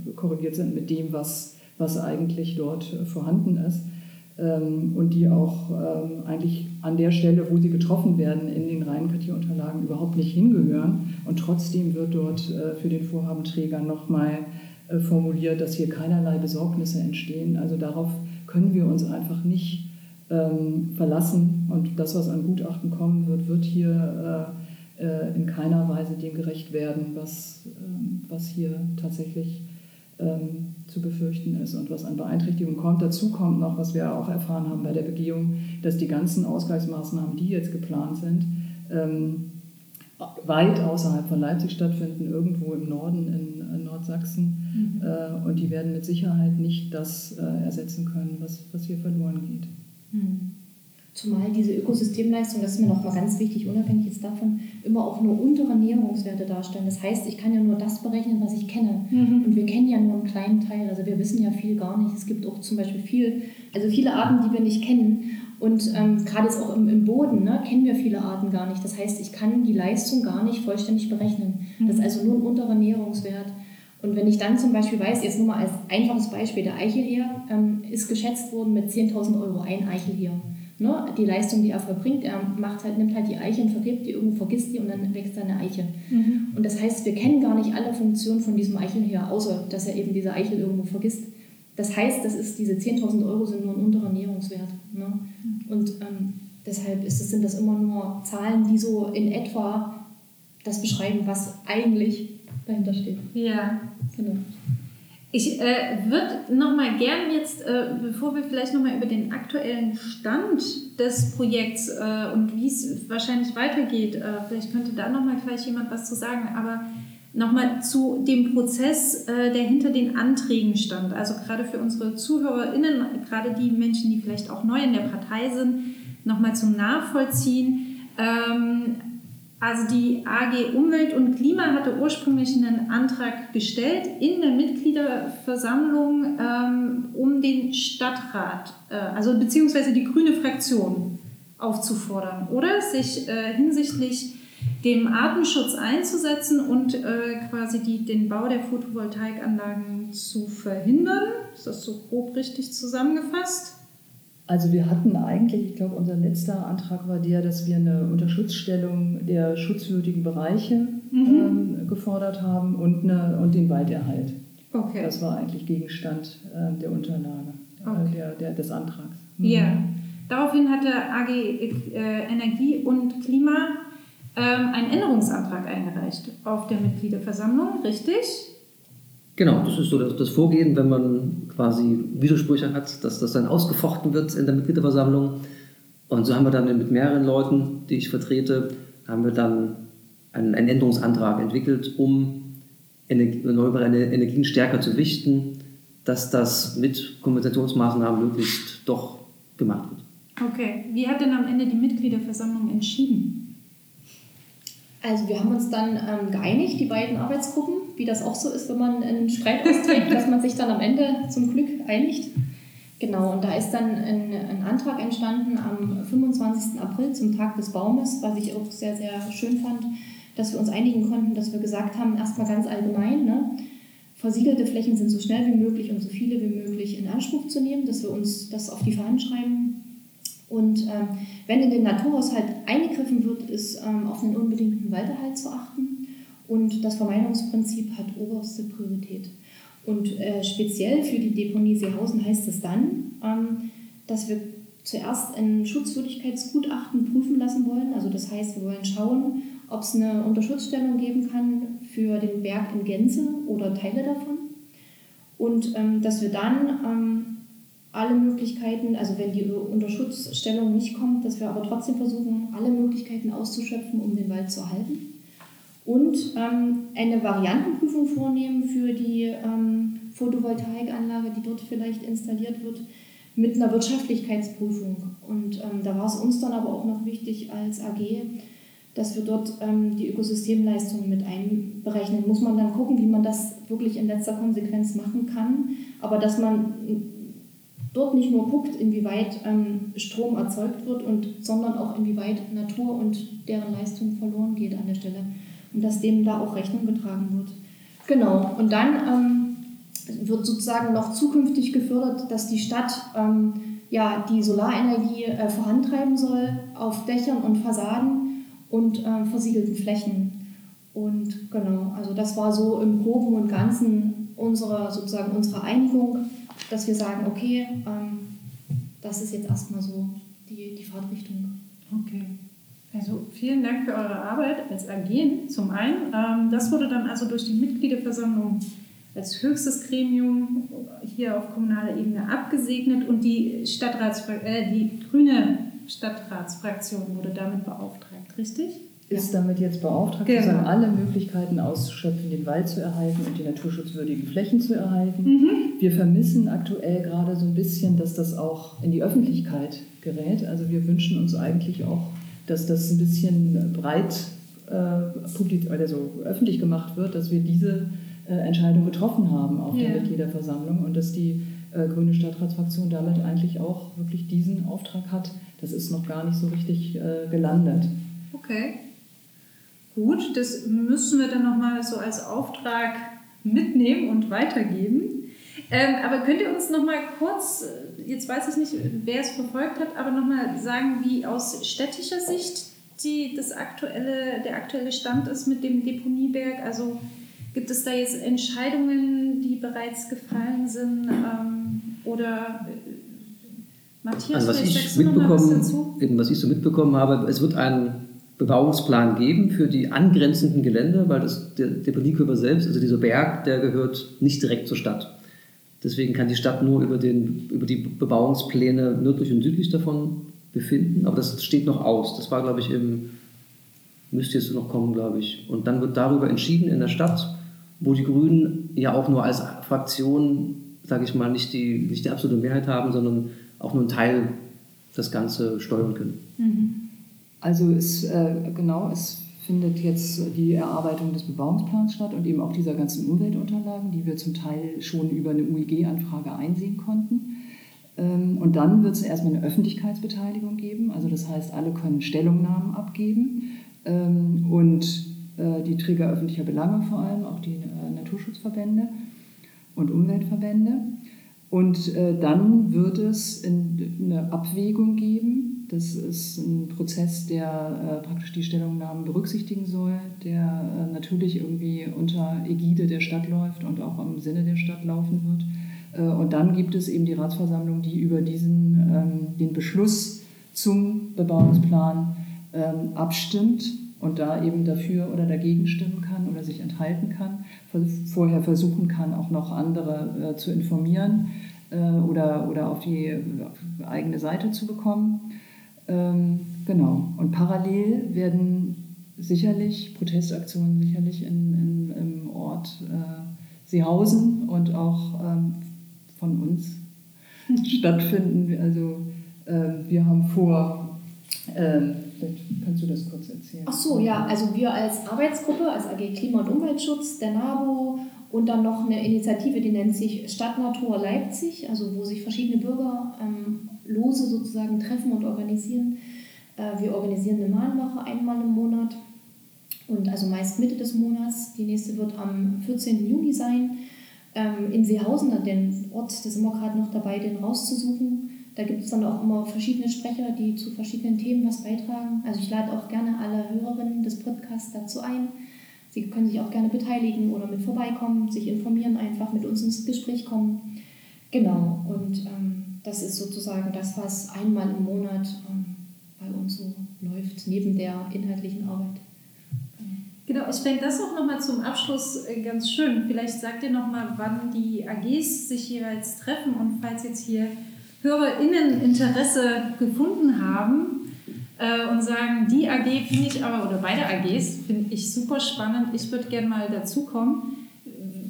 äh, korreliert sind mit dem, was, was eigentlich dort vorhanden ist. Ähm, und die auch ähm, eigentlich an der Stelle, wo sie getroffen werden, in den Reihenkartierunterlagen überhaupt nicht hingehören. Und trotzdem wird dort äh, für den Vorhabenträger nochmal äh, formuliert, dass hier keinerlei Besorgnisse entstehen. Also darauf können wir uns einfach nicht verlassen und das, was an Gutachten kommen wird, wird hier äh, äh, in keiner Weise dem gerecht werden, was, ähm, was hier tatsächlich ähm, zu befürchten ist und was an Beeinträchtigungen kommt. Dazu kommt noch, was wir auch erfahren haben bei der Begehung, dass die ganzen Ausgleichsmaßnahmen, die jetzt geplant sind, ähm, weit außerhalb von Leipzig stattfinden, irgendwo im Norden in, Nordsachsen. Mhm. Äh, und die werden mit Sicherheit nicht das ersetzen können, was, was hier verloren geht. Hm. Zumal diese Ökosystemleistung, das ist mir noch mal ganz wichtig, unabhängig jetzt davon, immer auch nur untere Näherungswerte darstellen. Das heißt, ich kann ja nur das berechnen, was ich kenne. Mhm. Und wir kennen ja nur einen kleinen Teil. Also wir wissen ja viel gar nicht. Es gibt auch zum Beispiel viel, also viele Arten, die wir nicht kennen. Und ähm, gerade jetzt auch im, im Boden ne, kennen wir viele Arten gar nicht. Das heißt, ich kann die Leistung gar nicht vollständig berechnen. Mhm. Das ist also nur ein unterer Näherungswert. Und wenn ich dann zum Beispiel weiß, jetzt nur mal als einfaches Beispiel, der Eichelheer ähm, ist geschätzt worden mit 10.000 Euro ein Eichelheer. Ne? Die Leistung, die er verbringt, er macht halt, nimmt halt die Eiche und vergräbt die irgendwo, vergisst die und dann wächst eine Eiche. Mhm. Und das heißt, wir kennen gar nicht alle Funktionen von diesem Eichelheer, außer dass er eben diese Eichel irgendwo vergisst. Das heißt, das ist, diese 10.000 Euro sind nur ein unterer Näherungswert. Ne? Mhm. Und ähm, deshalb ist sind das immer nur Zahlen, die so in etwa das beschreiben, was eigentlich dahinter steht. Ja, genau. Ich äh, würde noch mal gern jetzt, äh, bevor wir vielleicht noch mal über den aktuellen Stand des Projekts äh, und wie es wahrscheinlich weitergeht, äh, vielleicht könnte da noch mal gleich jemand was zu sagen, aber noch mal zu dem Prozess, äh, der hinter den Anträgen stand. Also gerade für unsere ZuhörerInnen, gerade die Menschen, die vielleicht auch neu in der Partei sind, noch mal zum Nachvollziehen. Ähm, also die AG Umwelt und Klima hatte ursprünglich einen Antrag gestellt in der Mitgliederversammlung, ähm, um den Stadtrat, äh, also beziehungsweise die grüne Fraktion aufzufordern oder sich äh, hinsichtlich dem Artenschutz einzusetzen und äh, quasi die, den Bau der Photovoltaikanlagen zu verhindern. Ist das so grob richtig zusammengefasst? Also wir hatten eigentlich, ich glaube, unser letzter Antrag war der, dass wir eine Unterschutzstellung der schutzwürdigen Bereiche mhm. ähm, gefordert haben und, eine, und den Walderhalt. Okay. Das war eigentlich Gegenstand äh, der Unterlage, äh, okay. äh, der, der, des Antrags. Mhm. Ja. Daraufhin hatte AG äh, Energie und Klima ähm, einen Änderungsantrag eingereicht auf der Mitgliederversammlung, richtig? Genau, das ist so das, das, Vorgehen, wenn man quasi Widersprüche hat, dass das dann ausgefochten wird in der Mitgliederversammlung. Und so haben wir dann mit mehreren Leuten, die ich vertrete, haben wir dann einen, einen Änderungsantrag entwickelt, um erneuerbare Energien stärker zu wichten, dass das mit Kompensationsmaßnahmen möglichst doch gemacht wird. Okay, wie hat denn am Ende die Mitgliederversammlung entschieden? Also wir haben uns dann ähm, geeinigt, die beiden Arbeitsgruppen, wie das auch so ist, wenn man einen Streit austrägt, dass man sich dann am Ende zum Glück einigt. Genau, und da ist dann ein, ein, Antrag entstanden am 25. April zum Tag des Baumes, was ich auch sehr, sehr schön fand, dass wir uns einigen konnten, dass wir gesagt haben, erstmal ganz allgemein, ne, versiegelte Flächen sind so schnell wie möglich und so viele wie möglich in Anspruch zu nehmen, dass wir uns das auf die Fahnen schreiben. Und ähm, wenn in den Naturhaushalt eingegriffen wird, ist ähm, auf einen unbedingten Walderhalt zu achten. Und das Vermeidungsprinzip hat oberste Priorität. Und äh, speziell für die Deponie Seehausen heißt es dann, ähm, dass wir zuerst ein Schutzwürdigkeitsgutachten prüfen lassen wollen. Also das heißt, wir wollen schauen, ob es eine Unterschutzstellung geben kann für den Berg in Gänze oder Teile davon. Und ähm, dass wir dann ähm, alle Möglichkeiten, also wenn die Unterschutzstellung nicht kommt, dass wir aber trotzdem versuchen, alle Möglichkeiten auszuschöpfen, um den Wald zu erhalten. Und ähm, eine Variantenprüfung vornehmen für die ähm, Photovoltaikanlage, die dort vielleicht installiert wird, mit einer Wirtschaftlichkeitsprüfung. Und ähm, da war es uns dann aber auch noch wichtig als AG, dass wir dort ähm, die Ökosystemleistung mit einberechnen. Muss man dann gucken, wie man das wirklich in letzter Konsequenz machen kann. Aber dass man dort nicht nur guckt, inwieweit ähm, Strom erzeugt wird, und, sondern auch inwieweit Natur und deren Leistung verloren geht an der Stelle. Und dass dem da auch Rechnung getragen wird. Genau, und dann ähm, wird sozusagen noch zukünftig gefördert, dass die Stadt ähm, ja, die Solarenergie äh, vorantreiben soll auf Dächern und Fassaden und äh, versiegelten Flächen. Und genau, also das war so im Groben und Ganzen unsere, sozusagen unsere Einigung dass wir sagen, okay, ähm, das ist jetzt erstmal so die, die Fahrtrichtung. Okay. Also vielen Dank für eure Arbeit als AG zum einen. Ähm, das wurde dann also durch die Mitgliederversammlung als höchstes Gremium hier auf kommunaler Ebene abgesegnet und die, äh, die grüne Stadtratsfraktion wurde damit beauftragt, richtig? ist damit jetzt beauftragt, genau. alle Möglichkeiten auszuschöpfen, den Wald zu erhalten und die naturschutzwürdigen Flächen zu erhalten. Mhm. Wir vermissen aktuell gerade so ein bisschen, dass das auch in die Öffentlichkeit gerät. Also wir wünschen uns eigentlich auch, dass das ein bisschen breit äh, publik also öffentlich gemacht wird, dass wir diese äh, Entscheidung getroffen haben auf ja. der Mitgliederversammlung und dass die äh, Grüne Stadtratsfraktion damit eigentlich auch wirklich diesen Auftrag hat. Das ist noch gar nicht so richtig äh, gelandet. Okay. Gut, das müssen wir dann nochmal so als Auftrag mitnehmen und weitergeben. Ähm, aber könnt ihr uns nochmal kurz, äh, jetzt weiß ich nicht, wer es verfolgt hat, aber nochmal sagen, wie aus städtischer Sicht die, das aktuelle, der aktuelle Stand ist mit dem Deponieberg? Also gibt es da jetzt Entscheidungen, die bereits gefallen sind? Ähm, oder äh, Matthias, also was ich, mitbekommen, was, was ich so mitbekommen habe, es wird ein Bebauungsplan geben für die angrenzenden Gelände, weil das, der Deponiekörper selbst, also dieser Berg, der gehört nicht direkt zur Stadt. Deswegen kann die Stadt nur über, den, über die Bebauungspläne nördlich und südlich davon befinden, aber das steht noch aus. Das war, glaube ich, im, müsste jetzt noch kommen, glaube ich. Und dann wird darüber entschieden in der Stadt, wo die Grünen ja auch nur als Fraktion, sage ich mal, nicht die, nicht die absolute Mehrheit haben, sondern auch nur einen Teil das Ganze steuern können. Mhm. Also es, äh, genau, es findet jetzt die Erarbeitung des Bebauungsplans statt und eben auch dieser ganzen Umweltunterlagen, die wir zum Teil schon über eine UIG-Anfrage einsehen konnten. Ähm, und dann wird es erstmal eine Öffentlichkeitsbeteiligung geben, also das heißt, alle können Stellungnahmen abgeben. ähm, und äh, die Träger öffentlicher Belange vor allem, auch die äh, Naturschutzverbände und Umweltverbände. Und äh, dann wird es in, eine Abwägung geben. Das ist ein Prozess, der äh, praktisch die Stellungnahmen berücksichtigen soll, der äh, natürlich irgendwie unter Ägide der Stadt läuft und auch im Sinne der Stadt laufen wird. Äh, und dann gibt es eben die Ratsversammlung, die über diesen, ähm, den Beschluss zum Bebauungsplan ähm, abstimmt und da eben dafür oder dagegen stimmen kann oder sich enthalten kann, vorher versuchen kann, auch noch andere äh, zu informieren äh, oder, oder auf die auf eigene Seite zu bekommen. Ähm, genau. Und parallel werden sicherlich Protestaktionen sicherlich in, in, im Ort äh, Seehausen und auch ähm, von uns stattfinden. Also äh, wir haben vor, äh, kannst du das kurz erzählen? Ach so, ja, also wir als Arbeitsgruppe, als AG Klima- und Umweltschutz, der NABO und dann noch eine Initiative, die nennt sich Stadtnatur Leipzig, also wo sich verschiedene Bürger ähm, lose sozusagen treffen und organisieren. Äh, wir organisieren eine Mahnwache einmal im Monat und also meist Mitte des Monats. Die nächste wird am 14. Juni sein ähm, in Seehausen, den Ort, da sind wir gerade noch dabei, den rauszusuchen. Da gibt es dann auch immer verschiedene Sprecher, die zu verschiedenen Themen was beitragen. Also ich lade auch gerne alle Hörerinnen des Podcasts dazu ein. Sie können sich auch gerne beteiligen oder mit vorbeikommen, sich informieren, einfach mit uns ins Gespräch kommen. Genau, und ähm, das ist sozusagen das, was einmal im Monat ähm, bei uns so läuft, neben der inhaltlichen Arbeit. Genau, ich fände das auch nochmal zum Abschluss äh, ganz schön. Vielleicht sagt ihr nochmal, wann die AGs sich jeweils treffen und falls jetzt hier HörerInnen Interesse gefunden haben äh, und sagen, die AG finde ich aber, oder beide AGs finde ich super spannend, ich würde gerne mal dazukommen.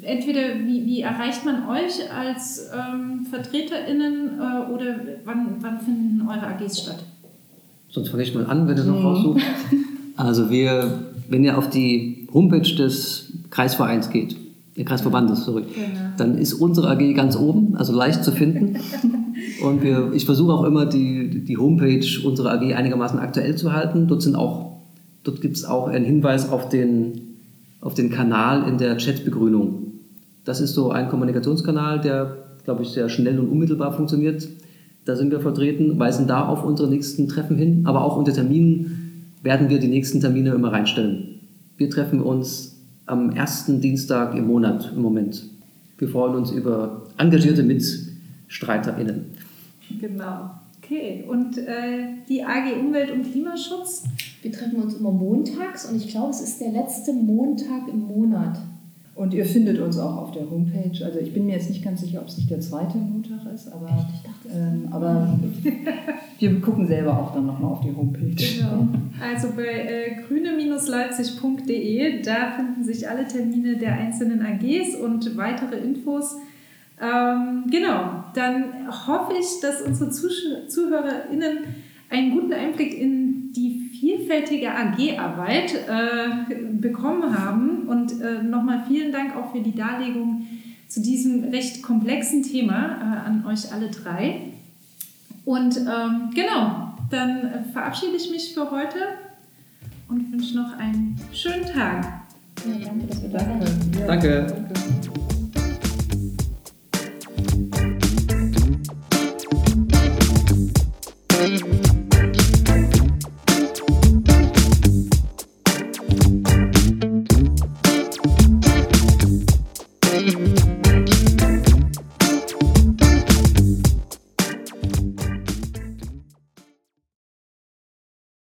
Entweder wie, wie erreicht man euch als ähm, VertreterInnen äh, oder wann, wann finden eure AGs statt? Sonst fange ich mal an, wenn du noch mhm. raussuchst. Also wir wenn ihr auf die Homepage des Kreisvereins geht, der Kreisverbandes, sorry, genau. dann ist unsere AG ganz oben, also leicht zu finden. Und wir, ich versuche auch immer, die, die Homepage unserer AG einigermaßen aktuell zu halten. Dort, dort gibt es auch einen Hinweis auf den, auf den Kanal in der Chatbegrünung. Das ist so ein Kommunikationskanal, der, glaube ich, sehr schnell und unmittelbar funktioniert. Da sind wir vertreten, weisen da auf unsere nächsten Treffen hin, aber auch unter Terminen werden wir die nächsten Termine immer reinstellen. Wir treffen uns am ersten Dienstag im Monat im Moment. Wir freuen uns über engagierte MitstreiterInnen. Genau. Okay, und äh, die AG Umwelt und Klimaschutz? Wir treffen uns immer montags und ich glaube, es ist der letzte Montag im Monat. Und ihr findet uns auch auf der Homepage. Also ich bin mir jetzt nicht ganz sicher, ob es nicht der zweite Montag ist, aber, ähm, aber wir gucken selber auch dann nochmal auf die Homepage. Genau. Also bei äh, grüne-leipzig.de, da finden sich alle Termine der einzelnen AGs und weitere Infos. Ähm, genau, dann hoffe ich, dass unsere ZuhörerInnen einen guten Einblick in die vielfältige AG-Arbeit äh, bekommen haben. Und äh, nochmal vielen Dank auch für die Darlegung zu diesem recht komplexen Thema äh, an euch alle drei. Und ähm, genau, dann verabschiede ich mich für heute und wünsche noch einen schönen Tag. Ja, danke, dass wir da sind. Danke. danke.